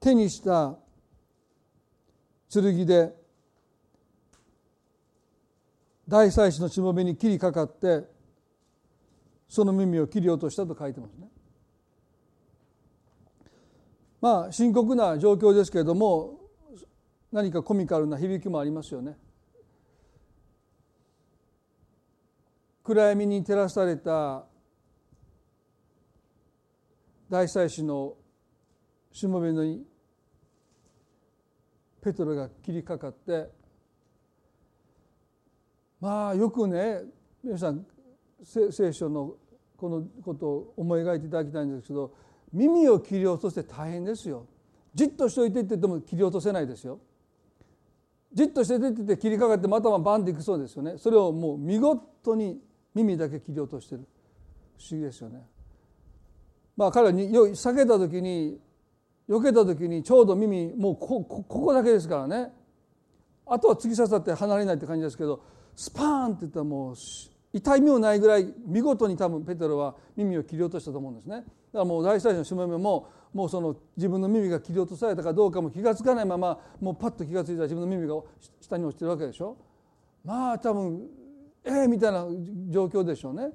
手にした剣で大祭司のしもべに切りかかってその耳を切り落としたと書いてますね。まあ深刻な状況ですけれども何かコミカルな響きもありますよね。暗闇に照らされた大祭司のしもべにペトロが切りかかってまあよくね皆さん聖書のこのことを思い描いていただきたいんですけど耳を切り落として大変ですよ。じっとしといてって言っても切り落とせないですよ。じっとして出てて切りかかってまたバンっていくそうですよね。それをもう見事に耳だけ切り落としてる。不思議ですよね。まあ彼は避けた時に避けた時にちょうど耳もうこここだけですからね。あとは突き刺さって離れないって感じですけどスパーンっていったらもう痛みもないぐらい見事に多分ペテロは耳を切り落としたと思うんですね。だからもう大祭司のしもべももうその自分の耳が切り落とされたかどうかも気が付かないままもうパッと気が付いたら自分の耳が下に落ちてるわけでしょ？まあ多分ええー、みたいな状況でしょうね。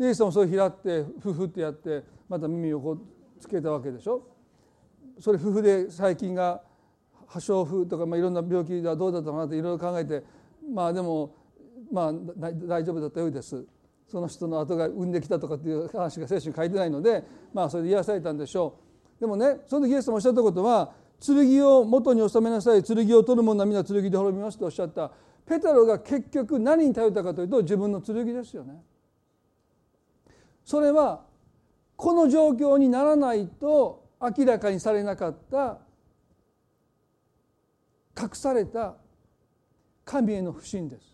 イエスもそれ拾ってフフってやってまた耳をこうつけたわけでしょ？それ夫婦で細菌が破傷風とか、まあ、いろんな病気ではどうだったかなっていろいろ考えてまあでもまあ大丈夫だったようです。その人の後が産んできたとかっていう話が聖書に書いてないのでまあそれで癒されたんでしょう。でもねその時イエス様おっしゃったことは剣を元に収めなさい剣を取る者は皆剣で滅びますとおっしゃった。ペテロが結局何に頼ったかというと自分の剣ですよね。それはこの状況にならないと明らかにされなかった隠された神への不信です。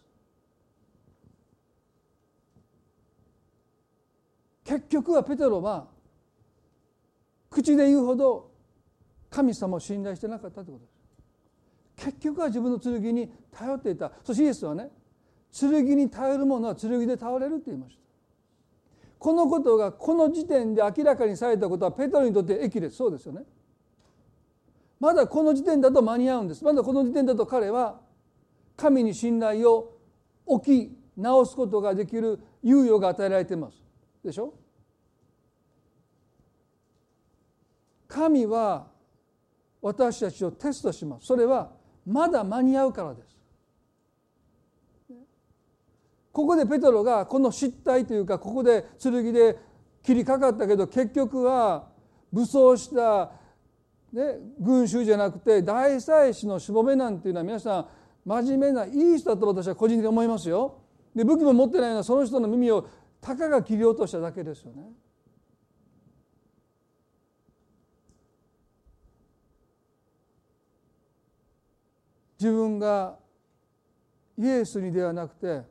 結局はペテロは口で言うほど神様を信頼してなかったということです。結局は自分の剣に頼っていた。そしてイエスはね剣に頼る者は剣で倒れるって言いました。このことがこの時点で明らかにされたことはペトロにとって益です。そうですよね。まだこの時点だと間に合うんです。まだこの時点だと彼は神に信頼を置き直すことができる猶予が与えられています。でしょ？神は私たちをテストします。それはまだ間に合うからです。ここでペトロがこの失態というかここで剣で切りかかったけど結局は武装した、ね、群衆じゃなくて大祭司のしもべなんていうのは皆さん真面目ないい人だと私は個人的に思いますよ。で武器も持ってないようなその人の耳をたかが切り落としただけですよね。自分がイエスにではなくて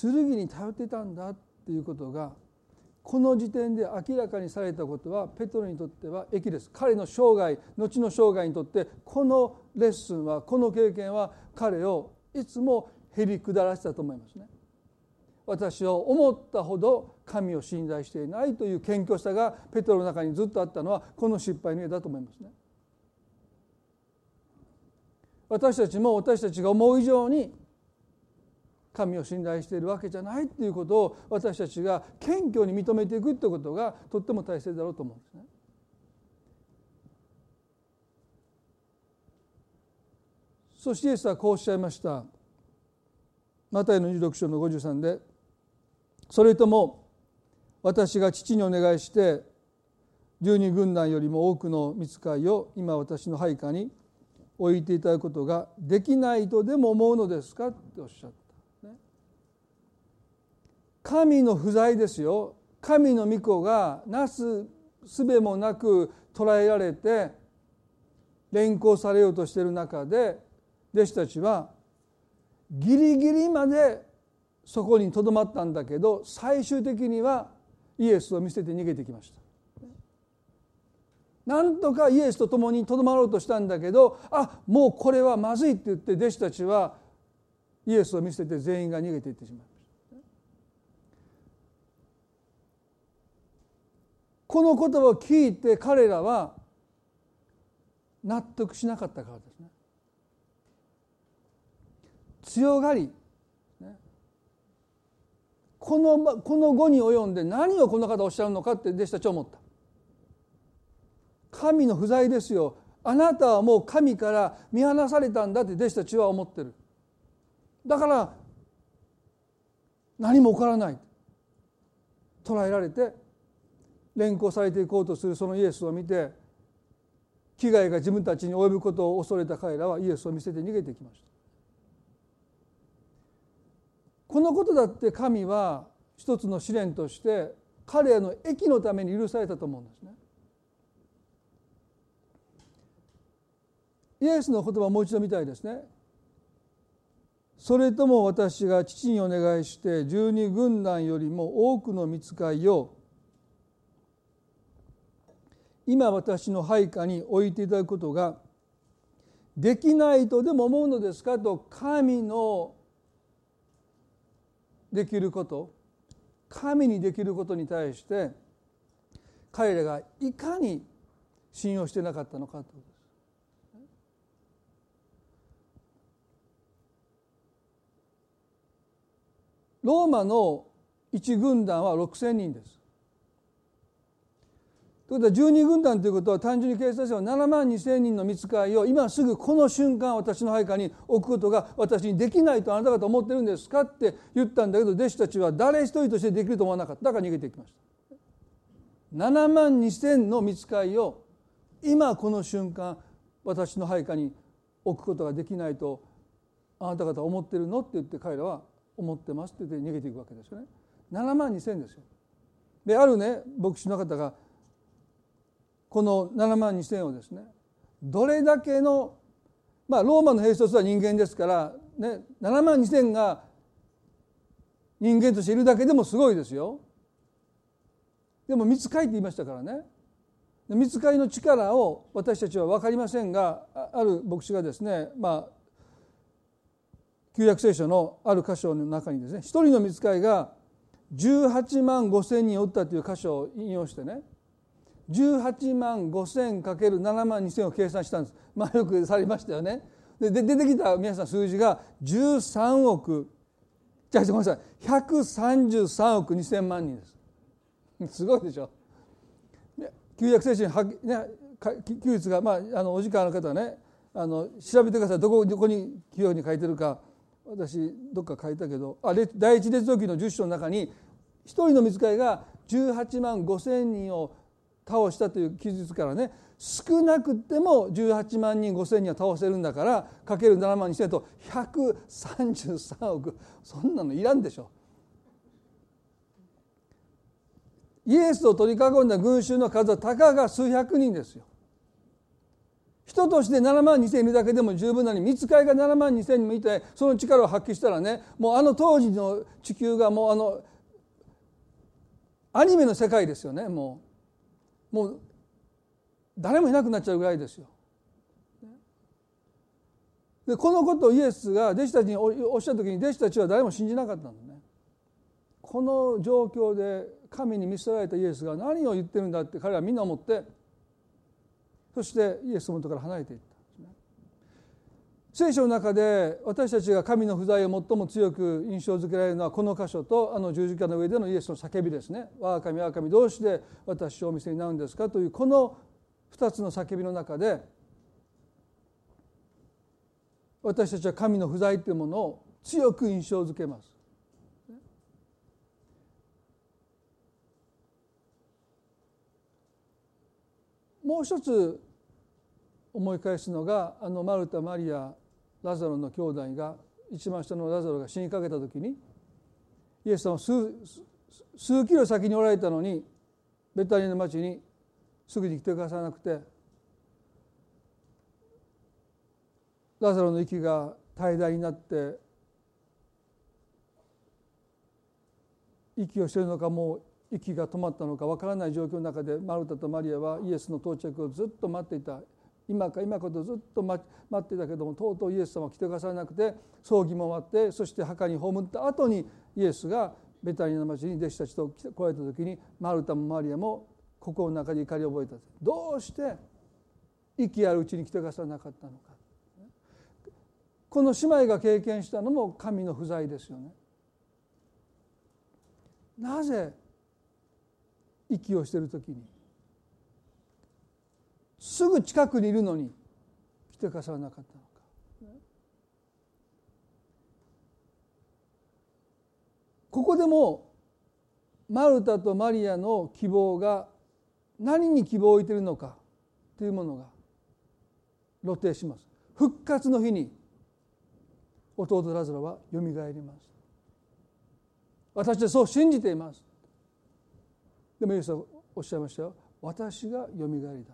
剣に頼ってたんだっていうことがこの時点で明らかにされたことはペトロにとっては益です彼の生涯後の生涯にとってこのレッスンはこの経験は彼をいつもへり下らせたと思いますね私は思ったほど神を信頼していないという謙虚さがペトロの中にずっとあったのはこの失敗の絵だと思いますね私たちも私たちが思う以上に神を信頼しているわけじゃないっていうことを私たちが謙虚に認めていくってことがとっても大切だろうと思うんですね。そしてイエスはこうおっしゃいましたマタイの26章の53で「それとも私が父にお願いして十二軍団よりも多くの見つかいを今私の配下に置いていただくことができないとでも思うのですか?」っておっしゃった。神の不在ですよ神の御子がなすすべもなく捉えられて連行されようとしている中で弟子たちはギリギリまでそこにとどまったんだけど最終的にはイエスを見捨てて逃げてきました。なんとかイエスと共にとどまろうとしたんだけどあもうこれはまずいって言って弟子たちはイエスを見捨てて全員が逃げていってしまう。この言葉を聞いて彼らは納得しなかったからですね。強がり、このこの後に及んで何をこの方おっしゃるのかって弟子たちは思った。神の不在ですよ。あなたはもう神から見放されたんだって弟子たちは思ってる。だから何も起こらない。捉えられて連行されていこうとするそのイエスを見て危害が自分たちに及ぶことを恐れた彼らはイエスを見せて逃げていきました。このことだって神は一つの試練として彼らの益のために許されたと思うんですね。イエスの言葉をもう一度見たいですね。それとも私が父にお願いして十二軍団よりも多くの見つかいを今私の配下に置いていただくことができないとでも思うのですかと神のできること神にできることに対して彼らがいかに信用してなかったのかということです。ローマの一軍団は6,000人です。ということは12軍団ということは単純に計算しては7万2千人の見つかいを今すぐこの瞬間私の配下に置くことが私にできないとあなた方思ってるんですかって言ったんだけど弟子たちは誰一人としてできると思わなかっただから逃げていきました。7万2千の見つかいを今この瞬間私の配下に置くことができないとあなた方思ってるのって言って彼らは思ってますって言って逃げていくわけですよね。7万2千ですよ。であるね牧師の方がこの7万2千をですねどれだけのまあローマの兵士とは人間ですから、ね、7万2千が人間としているだけでもすごいですよ。でも見つかいって言いましたからね見つかりの力を私たちは分かりませんがある牧師がですねまあ旧約聖書のある箇所の中にですね一人の見つかいが18万5千人おったという箇所を引用してね18万5千かける7万2千を計算したんです。まあよくされましたよね。で出てきた皆さん数字が13億。じゃあごめんなさい。133億2千万人です。すごいでしょ。旧約聖書には、ね、旧約が、まあ、あのお時間ある方はねあの調べてください。どこどこに旧約に書いてるか。私どっか書いたけど。あ第一列王記の10章の中に一人の見つかりが18万5千人を倒したという記述からね少なくても18万人5千人は倒せるんだからかける7万2千と133億そんなのいらんでしょ。イエスを取り囲んだ群衆の数はたかが数百人ですよ。人として7万2千いるだけでも十分なのに見つかりが7万2千人もいてその力を発揮したらねもうあの当時の地球がもうあのアニメの世界ですよねもうもう誰もいなくなっちゃうぐらいですよ。でこのことをイエスが弟子たちにおっしゃった時に弟子たちは誰も信じなかったのね。この状況で神に見捨てられたイエスが何を言ってるんだって彼らはみんな思ってそしてイエスのもとから離れていった聖書の中で私たちが神の不在を最も強く印象づけられるのはこの箇所とあの十字架の上でのイエスの叫びですね「我が神我が神どうして私をお見せになるんですか?」というこの2つの叫びの中で私たちは神の不在というものを強く印象づけます。もう一つ思い返すのがあのマルタ・マリアラザロの兄弟が一番下のラザロが死にかけた時にイエス様は数数キロ先におられたのにベタニの町にすぐに来てくださらなくてラザロの息が怠惰になって息をしているのかもう息が止まったのかわからない状況の中でマルタとマリアはイエスの到着をずっと待っていた。今か今かとずっと待ってたけどもとうとうイエス様は来てくださらなくて葬儀も終わってそして墓に葬った後にイエスがベタニアの町に弟子たちと来られた時にマルタもマリアも心の中で怒りを覚えたどうして息あるうちに来てくださらなかったのかこの姉妹が経験したのも神の不在ですよね。なぜ息をしている時にすぐ近くにいるのに来てくださらなかったのか。ここでもマルタとマリアの希望が何に希望を置いているのかというものが露呈します。復活の日に弟ラズラはよみがえります。私はそう信じています。でもイエスはおっしゃいましたよ。私がよみがえりだ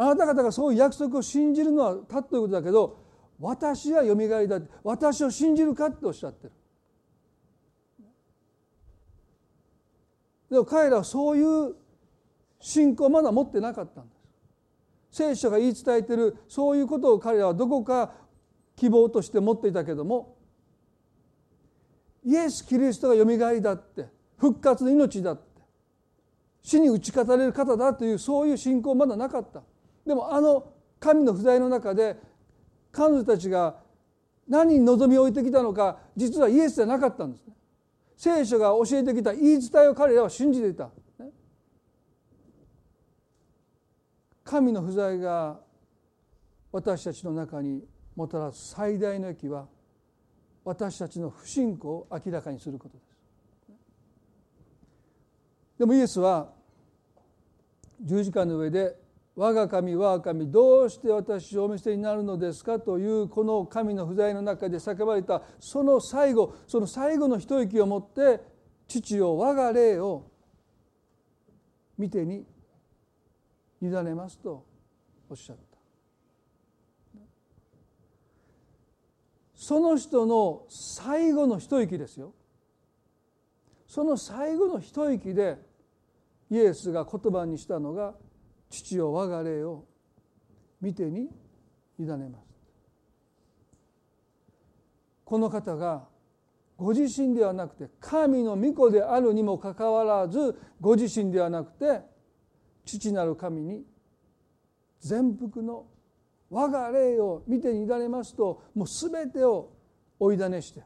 あなた方がそういう約束を信じるのはたっということだけど私はよみがえりだ私を信じるかっておっしゃってる。でも彼らはそういう信仰をまだ持ってなかったんです。聖書が言い伝えてるそういうことを彼らはどこか希望として持っていたけどもイエス・キリストがよみがえりだって復活の命だって死に打ち勝たれる方だというそういう信仰まだなかった。でもあの神の不在の中で彼女たちが何に望みを置いてきたのか実はイエスじゃなかったんですね。聖書が教えてきた言い伝えを彼らは信じていた。神の不在が私たちの中にもたらす最大の益は私たちの不信仰を明らかにすることです。でもイエスは十字架の上で我が神我が神どうして私をお見せになるのですか？というこの神の不在の中で叫ばれたその最後その最後の一息をもって父を我が霊を見てに委ねますとおっしゃった。その人の最後の一息ですよ。その最後の一息でイエスが言葉にしたのが父を我が霊を見てに委ねます。この方がご自身ではなくて神の御子であるにもかかわらずご自身ではなくて父なる神に全幅の我が霊を見てにられますともう全てを追い種して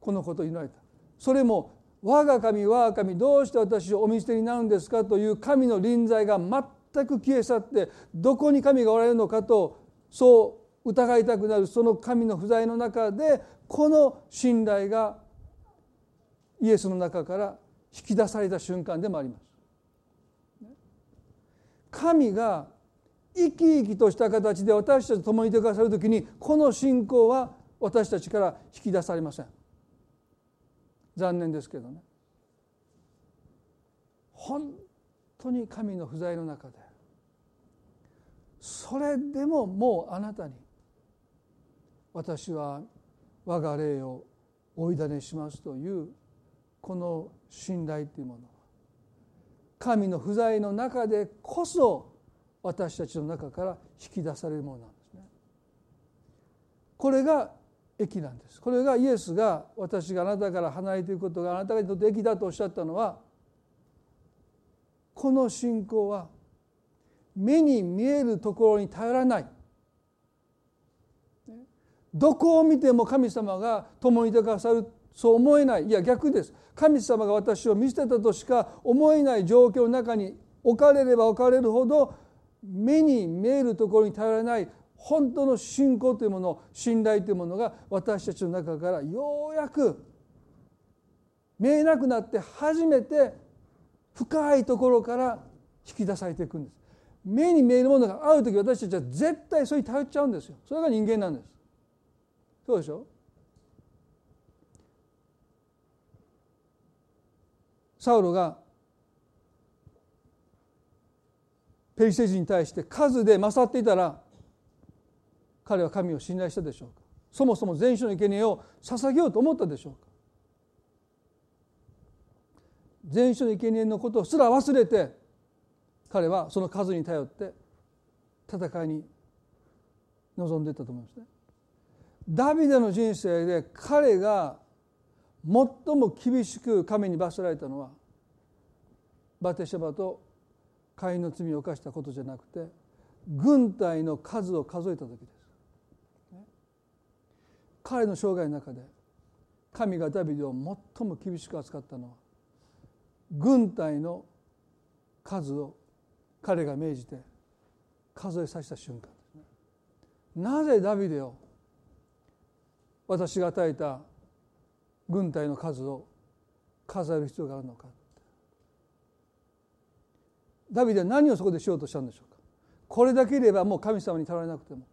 このことを祈られた。それも我が神我が神どうして私をお見捨てになるんですかという神の臨在が全く消え去ってどこに神がおられるのかとそう疑いたくなるその神の不在の中でこの信頼がイエスの中から引き出された瞬間でもあります。神が生き生きとした形で私たちと共にいてくださる時にこの信仰は私たちから引き出されません。残念ですけどね本当に神の不在の中でそれでももうあなたに私は我が霊を追い種しますというこの信頼というもの神の不在の中でこそ私たちの中から引き出されるものなんですね。これが益なんです。これがイエスが私があなたから離れていくことがあなたにとって益だとおっしゃったのはこの信仰は目に見えるところに頼らない。どこを見ても神様が共にいてくださるそう思えない。いや逆です。神様が私を見捨てたとしか思えない状況の中に置かれれば置かれるほど目に見えるところに頼らない。本当の信仰というもの信頼というものが私たちの中からようやく見えなくなって初めて深いところから引き出されていくんです。目に見えるものがある時私たちは絶対それに頼っちゃうんですよ。それが人間なんです。そうでしょ？サウロがペリシテ人に対して数で勝っていたら彼は神を信頼したでしょうか？そもそも全種の生贄を捧げようと思ったでしょうか？全種の生贄のことすら忘れて彼はその数に頼って戦いに臨んでいったと思いますね。ダビデの人生で彼が最も厳しく神に罰せられたのはバテシャバと会員の罪を犯したことじゃなくて軍隊の数を数えた時です。彼の生涯の中で神がダビデを最も厳しく扱ったのは軍隊の数を彼が命じて数えさせた瞬間ですね。なぜダビデを私が与えた軍隊の数を数える必要があるのかダビデは何をそこでしようとしたんでしょうかこれだけいればもう神様に頼られなくても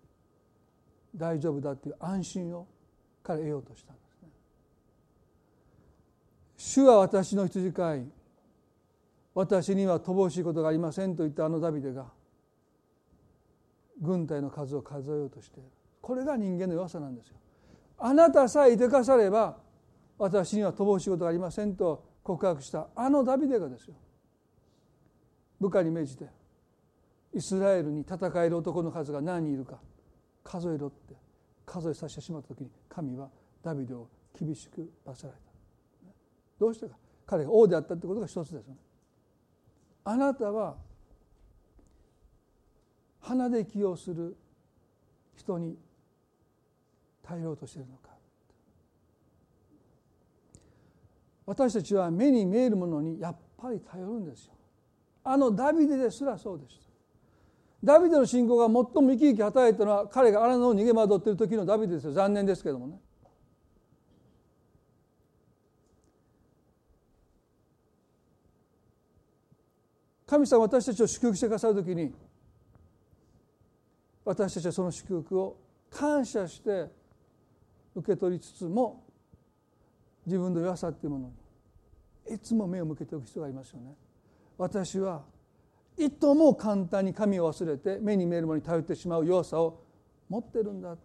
大丈夫だっていう安心を彼得ようとしたんですね。主は私の羊飼い私には乏しいことがありませんと言ったあのダビデが軍隊の数を数えようとしてこれが人間の弱さなんですよ。あなたさえいてかされば私には乏しいことがありませんと告白したあのダビデがですよ部下に命じてイスラエルに戦える男の数が何人いるか数えろって数えさせてしまった時に神はダビデを厳しく罰せられた。どうしてか。彼が王であったってことが一つですよね。あなたは鼻で起用する人に頼ろうとしているのか。私たちは目に見えるものにやっぱり頼るんですよ。あのダビデですらそうでした。ダビデの信仰が最も生き生き働いたのは彼が荒野を逃げ惑っている時のダビデですよ残念ですけどもね神様私たちを祝福してくださる時に私たちはその祝福を感謝して受け取りつつも自分の弱さっていうものにいつも目を向けておく必要がありますよね。私はいとも簡単に神を忘れて目に見えるものに頼ってしまう弱さを持ってるんだって。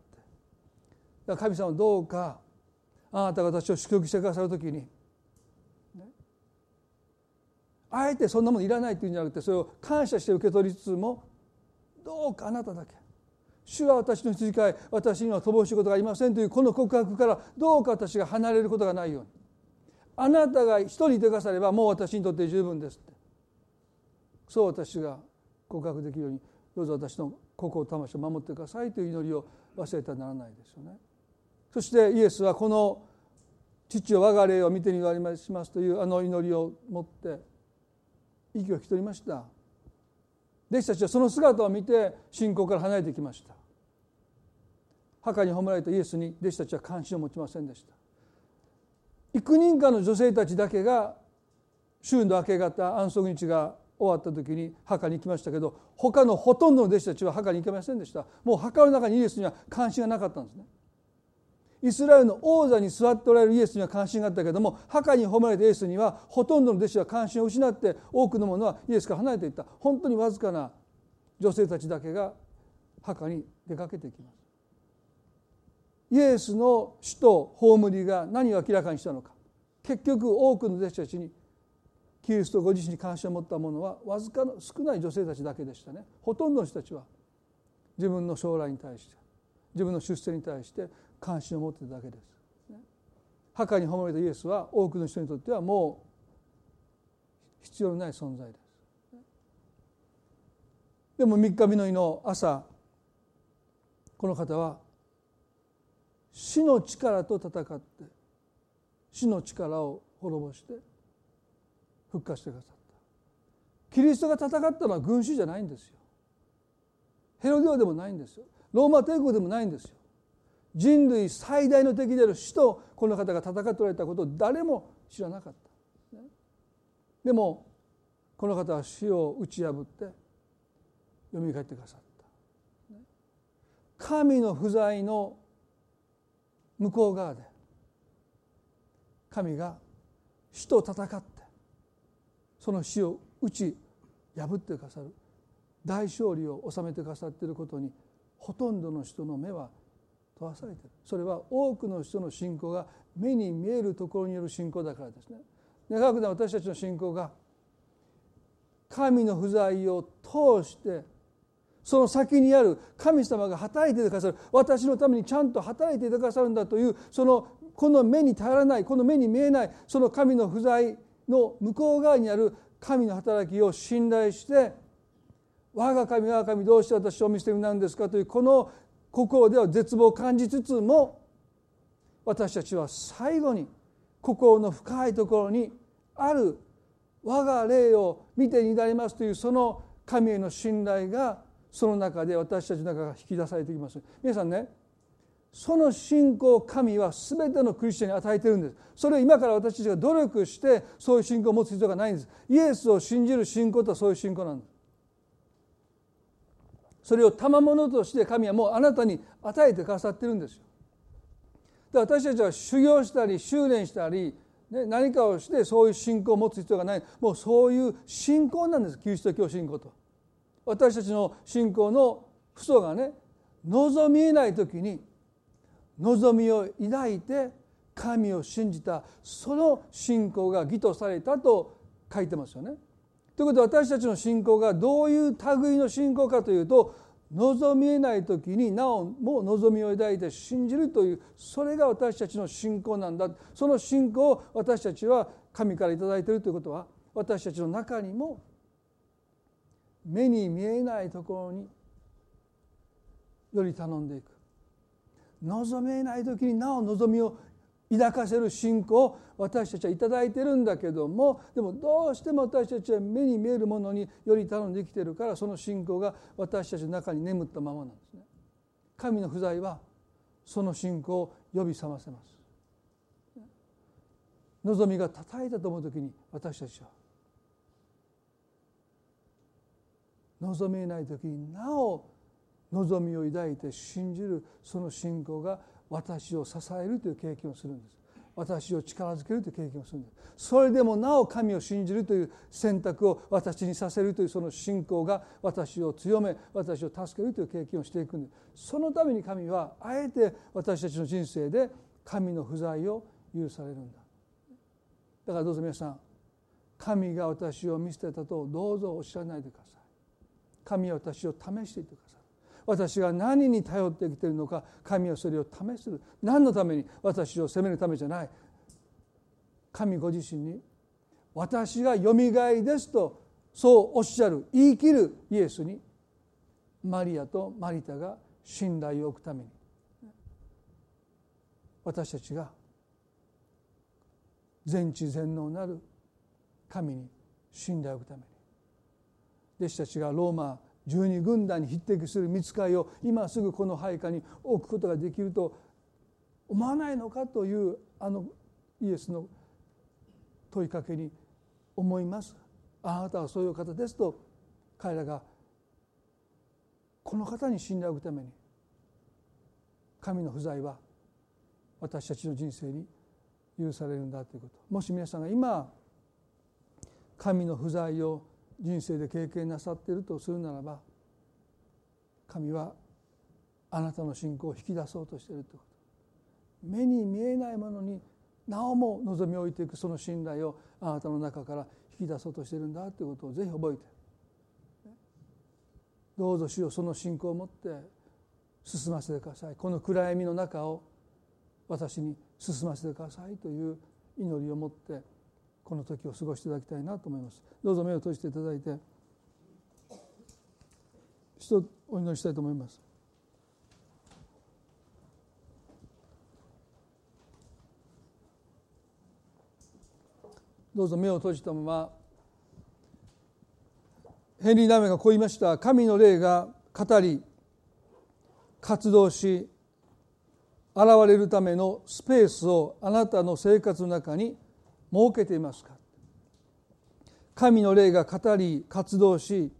だ神様どうかあなたが私を祝福してくださる時に、ね、あえてそんなものいらないっていうんじゃなくてそれを感謝して受け取りつつもどうかあなただけ。主は私の羊飼い私には乏しいことがありませんというこの告白からどうか私が離れることがないように。あなたが一人いてくださればもう私にとって十分ですって。そう私が告白できるようにどうぞ私の心魂を守ってくださいという祈りを忘れてはならないですよね。そしてイエスはこの父を我が霊を見てに言われしますというあの祈りを持って息を引き取りました。弟子たちはその姿を見て信仰から離れてきました。墓に葬られたイエスに弟子たちは関心を持ちませんでした。幾人かの女性たちだけが週の明け方安息日が終わった時に墓に行きましたけど他のほとんどの弟子たちは墓に行けませんでした。もう墓の中にイエスには関心がなかったんですね。イスラエルの王座に座っておられるイエスには関心があったけども墓に褒められたイエスにはほとんどの弟子は関心を失って多くの者はイエスから離れていった。本当にわずかな女性たちだけが墓に出かけていきます。イエスの死と葬りが何を明らかにしたのか。結局多くの弟子たちにキリストご自身に関心を持った者はわずかの少ない女性たちだけでしたねほとんどの人たちは自分の将来に対して自分の出世に対して関心を持っていただけです。墓に葬られたイエスは多くの人にとってはもう必要のない存在です。でも3日目の日の朝この方は死の力と戦って死の力を滅ぼして復活してくださった。キリストが戦ったのは群衆じゃないんですよ。ヘロデオでもないんですよ。ローマ帝国でもないんですよ。人類最大の敵である死とこの方が戦っておられたことを誰も知らなかった。でもこの方は死を打ち破って蘇ってくださった。神の不在の向こう側で神が死と戦ってその死を打ち破ってくださる。大勝利を収めてくださっていることにほとんどの人の目は問わされている。それは多くの人の信仰が目に見えるところによる信仰だからですね。長くな私たちの信仰が神の不在を通してその先にある神様が働いてくださる。私のためにちゃんと働いてくださるんだというそのこの目に頼らないこの目に見えないその神の不在の向こう側にある神の働きを信頼して我が神我が神どうして私を見捨てるなんですかというこの心では絶望を感じつつも私たちは最後に心の深いところにある我が霊を見てになりますというその神への信頼がその中で私たちの中が引き出されてきます。皆さんねその信仰を神は全てのクリスチャンに与えているんです。それを今から私たちが努力してそういう信仰を持つ必要がないんです。イエスを信じる信仰とはそういう信仰なんです。それを賜物として神はもうあなたに与えてくださってるんですよ。で私たちは修行したり修練したり、ね、何かをしてそういう信仰を持つ必要がない。もうそういう信仰なんです。キリスト教信仰と。私たちの信仰の父祖がね望みえない時に望みを抱いて神を信じたその信仰が義とされたと書いてますよね。ということで私たちの信仰がどういう類の信仰かというと望みえない時になおも望みを抱いて信じるというそれが私たちの信仰なんだその信仰を私たちは神から頂いているということは私たちの中にも目に見えないところにより頼んでいく望めない時になお望みを抱かせる信仰を私たちは頂いてるんだけどもでもどうしても私たちは目に見えるものにより頼んで生きてるからその信仰が私たちの中に眠ったままなんですね。神の不在はその信仰を呼び覚ませます。望みが叩いたと思う時に私たちは望めない時になお望みを抱いて信じるその信仰が私を支えるという経験をするんです。私を力づけるという経験をするんです。それでもなお神を信じるという選択を私にさせるというその信仰が私を強め私を助けるという経験をしていくんです。そのために神はあえて私たちの人生で神の不在を許されるんだ。だからどうぞ皆さん神が私を見捨てたとどうぞおっしゃらないでください。神は私を試していてください。私が何に頼ってきているのか神はそれを試す。る何のために私を責めるためじゃない。神ご自身に私がよみがえりですとそうおっしゃる言い切るイエスにマリアとマリタが信頼を置くために私たちが全知全能なる神に信頼を置くために弟子たちがローマ十二軍団に匹敵する見つかりを今すぐこの配下に置くことができると思わないのかというあのイエスの問いかけに思います。あなたはそういう方ですと彼らがこの方に信頼を置くために神の不在は私たちの人生に許されるんだということ。もし皆さんが今神の不在を人生で経験なさっているとするならば神はあなたの信仰を引き出そうとしているということ。目に見えないものになおも望みを置いていくその信頼をあなたの中から引き出そうとしているんだということをぜひ覚えて。どうぞ主よその信仰を持って進ませてください。この暗闇の中を私に進ませてくださいという祈りを持ってこの時を過ごしていただきたいなと思います。どうぞ目を閉じていただいて一お祈りしたいと思います。どうぞ目を閉じたままヘンリー・ダメがこう言いました。神の霊が語り活動し現れるためのスペースをあなたの生活の中に設けていますか？神の霊が語り活動し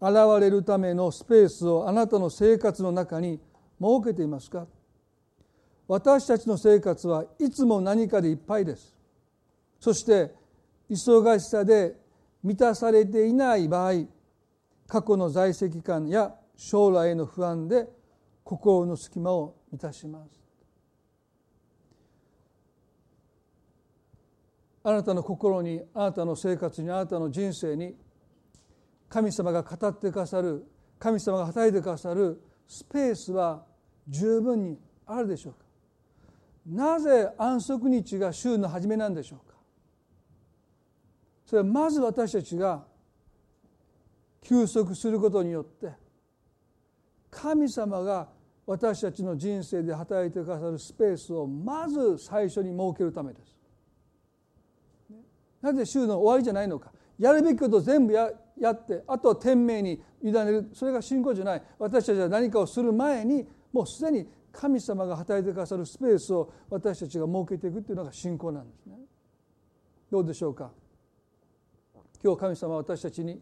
現れるためのスペースをあなたの生活の中に設けていますか？私たちの生活はいつも何かでいっぱいです。そして忙しさで満たされていない場合過去の在籍感や将来への不安で心の隙間を満たします。あなたの心にあなたの生活にあなたの人生に神様が語ってくださる神様が働いてくださるスペースは十分にあるでしょうか？なぜ安息日が週の初めなんでしょうか？それはまず私たちが休息することによって神様が私たちの人生で働いてくださるスペースをまず最初に設けるためです。なぜ週の終わりじゃないのか。やるべきことを全部ややってあとは天命に委ねる。それが信仰じゃない。私たちは何かをする前にもうすでに神様が働いてくださるスペースを私たちが設けていくっていうのが信仰なんですね。どうでしょうか。今日神様は私たちに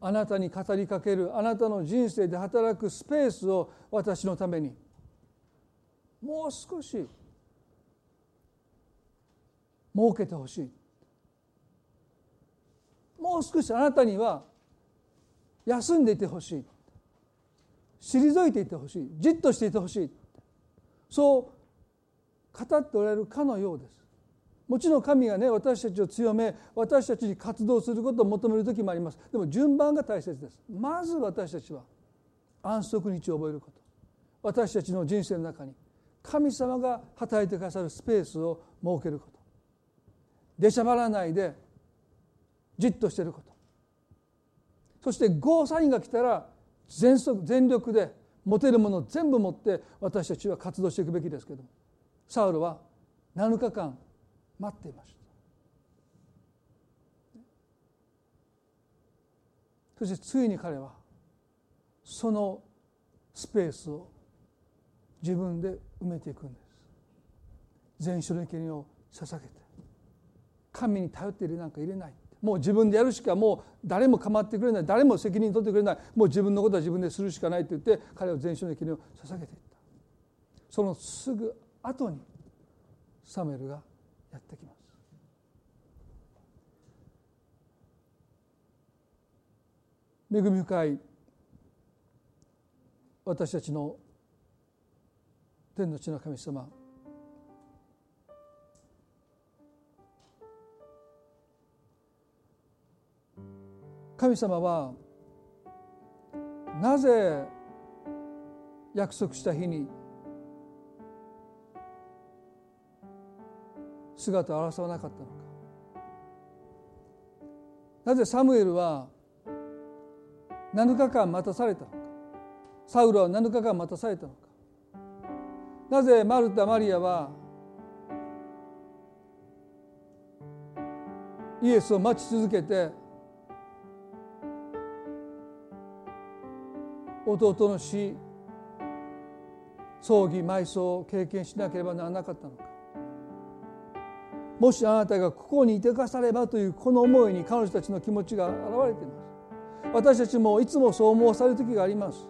あなたに語りかけるあなたの人生で働くスペースを私のためにもう少し設けてほしい。もう少しあなたには休んでいてほしい。退いていてほしい。じっとしていてほしい。そう語っておられるかのようです。もちろん神がね私たちを強め私たちに活動することを求める時もあります。でも順番が大切です。まず私たちは安息日を覚えること。私たちの人生の中に神様が働いてくださるスペースを設けること。出しゃばらないでじっとしてること。そしてゴーサインが来たら全速全力で持てるもの全部持って私たちは活動していくべきですけどサウルは7日間待っていました。そしてついに彼はそのスペースを自分で埋めていくんです。全書の権を捧げて。神に頼っているなんか入れない。もう自分でやるしかもう誰も構ってくれない。誰も責任取ってくれない。もう自分のことは自分でするしかないと言って彼は全書の権を捧げていった。そのすぐ後にサムエルがやってきます。恵み深い私たちの天の地の神様神様はなぜ約束した日に姿を現さなかったのか。なぜサムエルは7日間待たされたのか。サウルは7日間待たされたのか。なぜマルタ・マリアはイエスを待ち続けて弟の死葬儀埋葬を経験しなければならなかったのか。もしあなたがここにいてかさればというこの思いに彼女たちの気持ちが現れています。私たちもいつもそう思わされる時があります。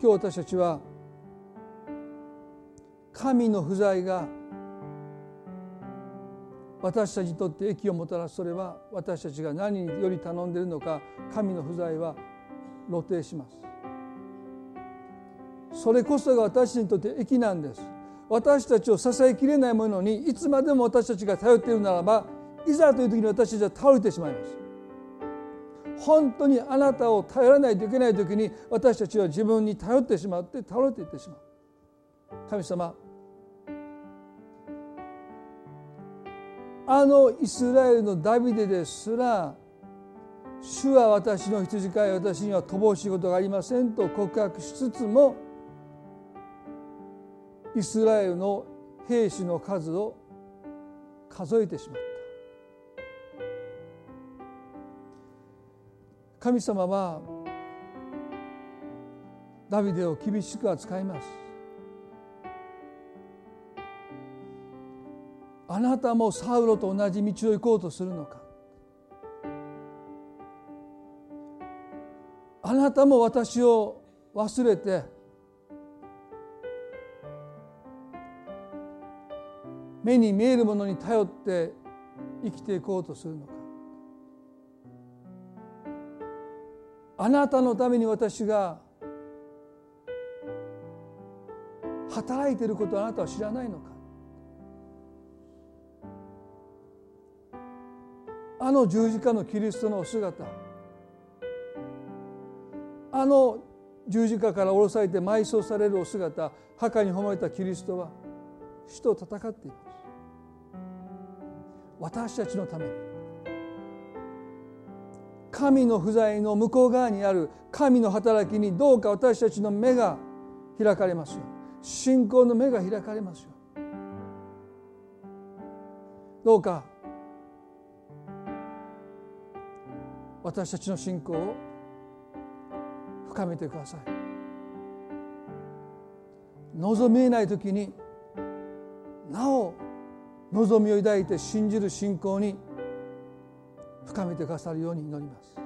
今日私たちは神の不在が私たちにとって益をもたらすそれは私たちが何より頼んでいるのか神の不在は露呈します。それこそが私にとって益なんです。私たちを支えきれないものにいつまでも私たちが頼っているならばいざという時に私たちは倒れてしまいます。本当にあなたを頼らないといけない時に私たちは自分に頼ってしまって倒れていってしまう。神様あのイスラエルのダビデです。ら主は私の羊飼い私には乏しいことがありませんと告白しつつもイスラエルの兵士の数を数えてしまった。神様はダビデを厳しく扱います。あなたもサウロと同じ道を行こうとするのか？あなたも私を忘れて目に見えるものに頼って生きていこうとするのか？あなたのために私が働いていることをあなたは知らないのか？の十字架のキリストの姿。あの十字架から下ろされて埋葬されるお姿墓に褒めたキリストは死と戦っています。私たちのために。神の不在の向こう側にある神の働きにどうか私たちの目が開かれますよ。信仰の目が開かれますよ。どうか私たちの信仰を深めてください。望みえない時になお望みを抱いて信じる信仰に深めてくださるように祈ります。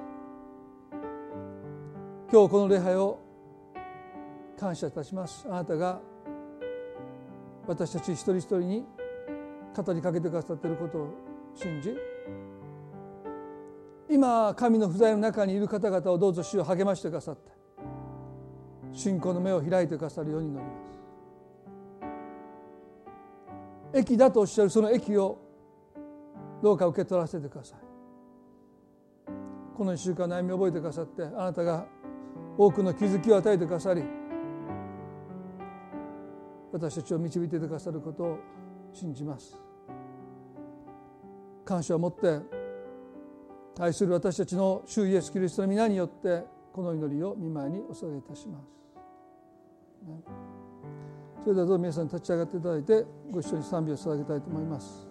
今日この礼拝を感謝いたします。あなたが私たち一人一人に語りかけてくださっていることを信じ今神の不在の中にいる方々をどうぞ主を励ましてくださって信仰の目を開いてくださるように祈ります。益だとおっしゃるその益をどうか受け取らせてください。この1週間悩みを覚えてくださってあなたが多くの気づきを与えてくださり私たちを導いてくださることを信じます。感謝を持って愛する私たちの主イエス・キリストの皆によってこの祈りを見舞いにお捧げいたします。それではどうぞ皆さん立ち上がっていただいてご一緒に賛美を捧げたいと思います。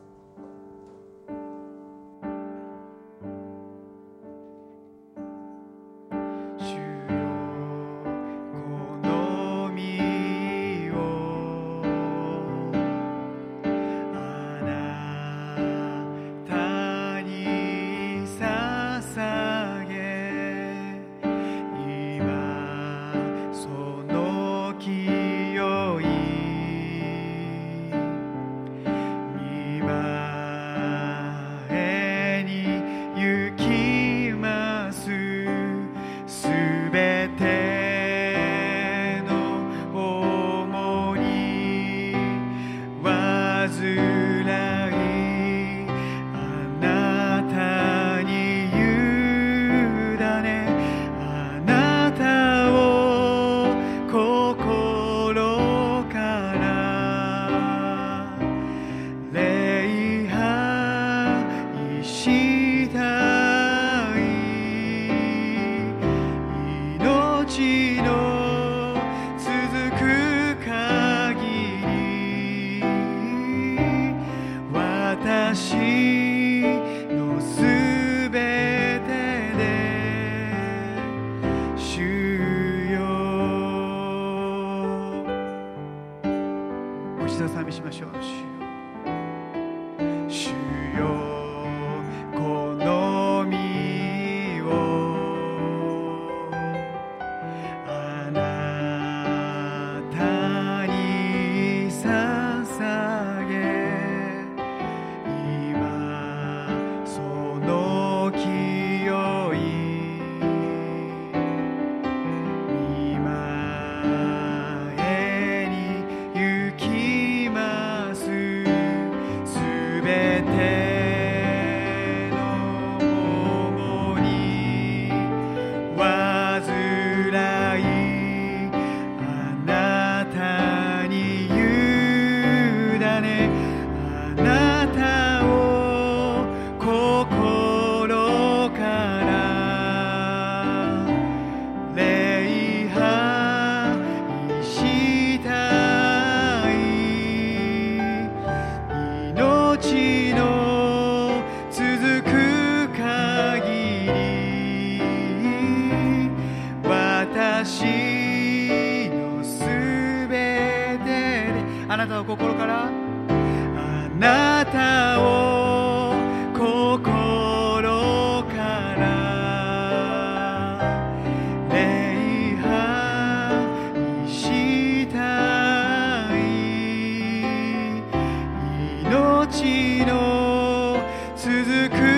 ちの続く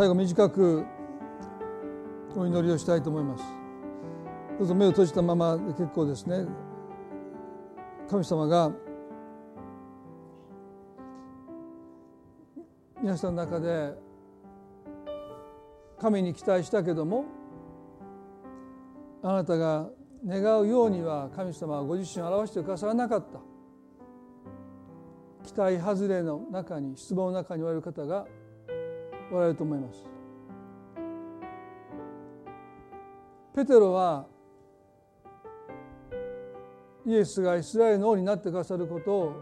最後短くお祈りをしたいと思います。どうぞ目を閉じたままで結構ですね。神様が皆さんの中で神に期待したけどもあなたが願うようには神様はご自身を表してくださらなかった。期待外れの中に失望の中におられる方がおられると思います。ペテロはイエスがイスラエルの王になってくださることを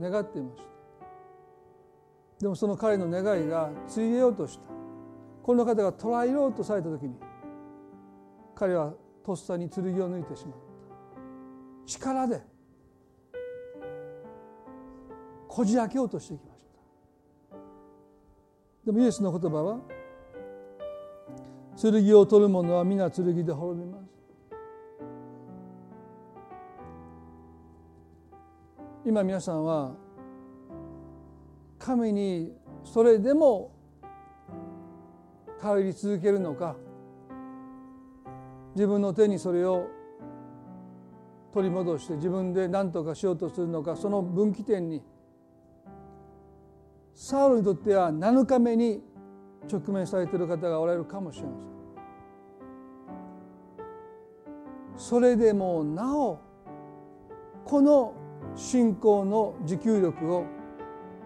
願っていました。でもその彼の願いがついえようとした。この方が捕らえようとされた時に彼はとっさに剣を抜いてしまった。力でこじ開けようとしてきました。でもイエスの言葉は剣を取る者は皆剣で滅びます。今皆さんは神にそれでも頼り続けるのか自分の手にそれを取り戻して自分で何とかしようとするのかその分岐点にサウルにとっては7日目に直面されている方がおられるかもしれません。それでもなおこの信仰の持久力を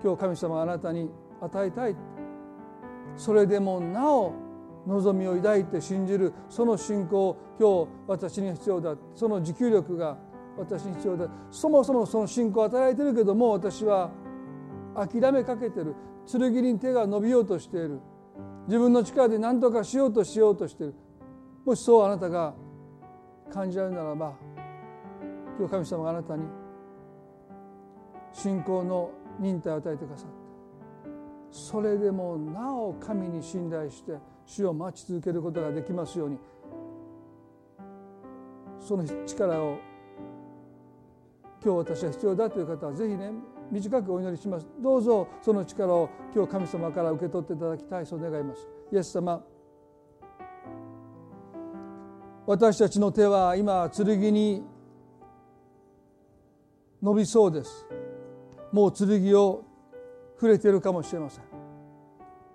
今日神様あなたに与えたい。それでもなお望みを抱いて信じるその信仰今日私に必要だ。その持久力が私に必要だ。そもそもその信仰を与えられてるけども私は諦めかけてる。剣に手が伸びようとしている。自分の力で何とかしようとしようとしている。もしそうあなたが感じられるならば今日神様があなたに信仰の忍耐を与えてくださったそれでもなお神に信頼して主を待ち続けることができますようにその力を今日私は必要だという方はぜひね短くお祈りします。どうぞその力を今日神様から受け取っていただきたい。そう願います。イエス様。私たちの手は今剣に伸びそうです。もう剣を触れているかもしれません。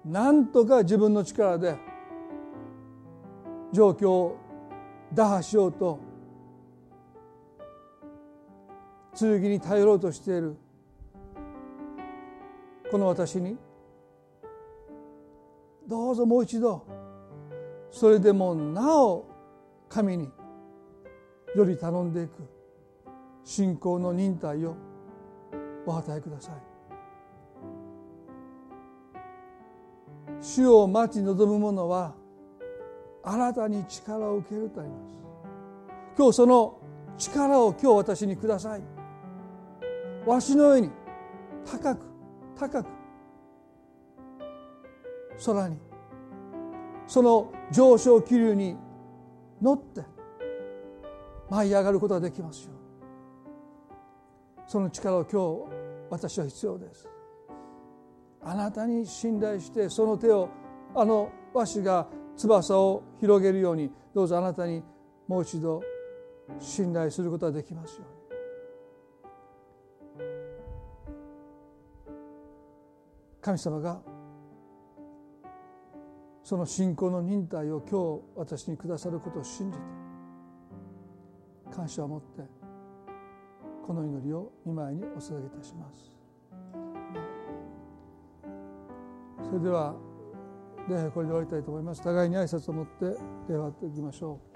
なんとか自分の力で状況を打破しようと剣に頼ろうとしているこの私に。どうぞもう一度。それでもなお神により頼んでいく。信仰の忍耐をお与えください。主を待ち望む者は新たに力を受けるとあります。今日その力を今日私にください。わしのように高く高く空に。その上昇気流に乗って舞い上がることができますよその力を今日私は必要です。あなたに信頼してその手をあの和紙が翼を広げるようにどうぞあなたにもう一度信頼することができますように。神様がその信仰の忍耐を今日私にくださることを信じて感謝を持ってこの祈りを見舞いにお捧げいたします。それでは礼拝これで終わりたいと思います。互いに挨拶を持って礼拝っていきましょう。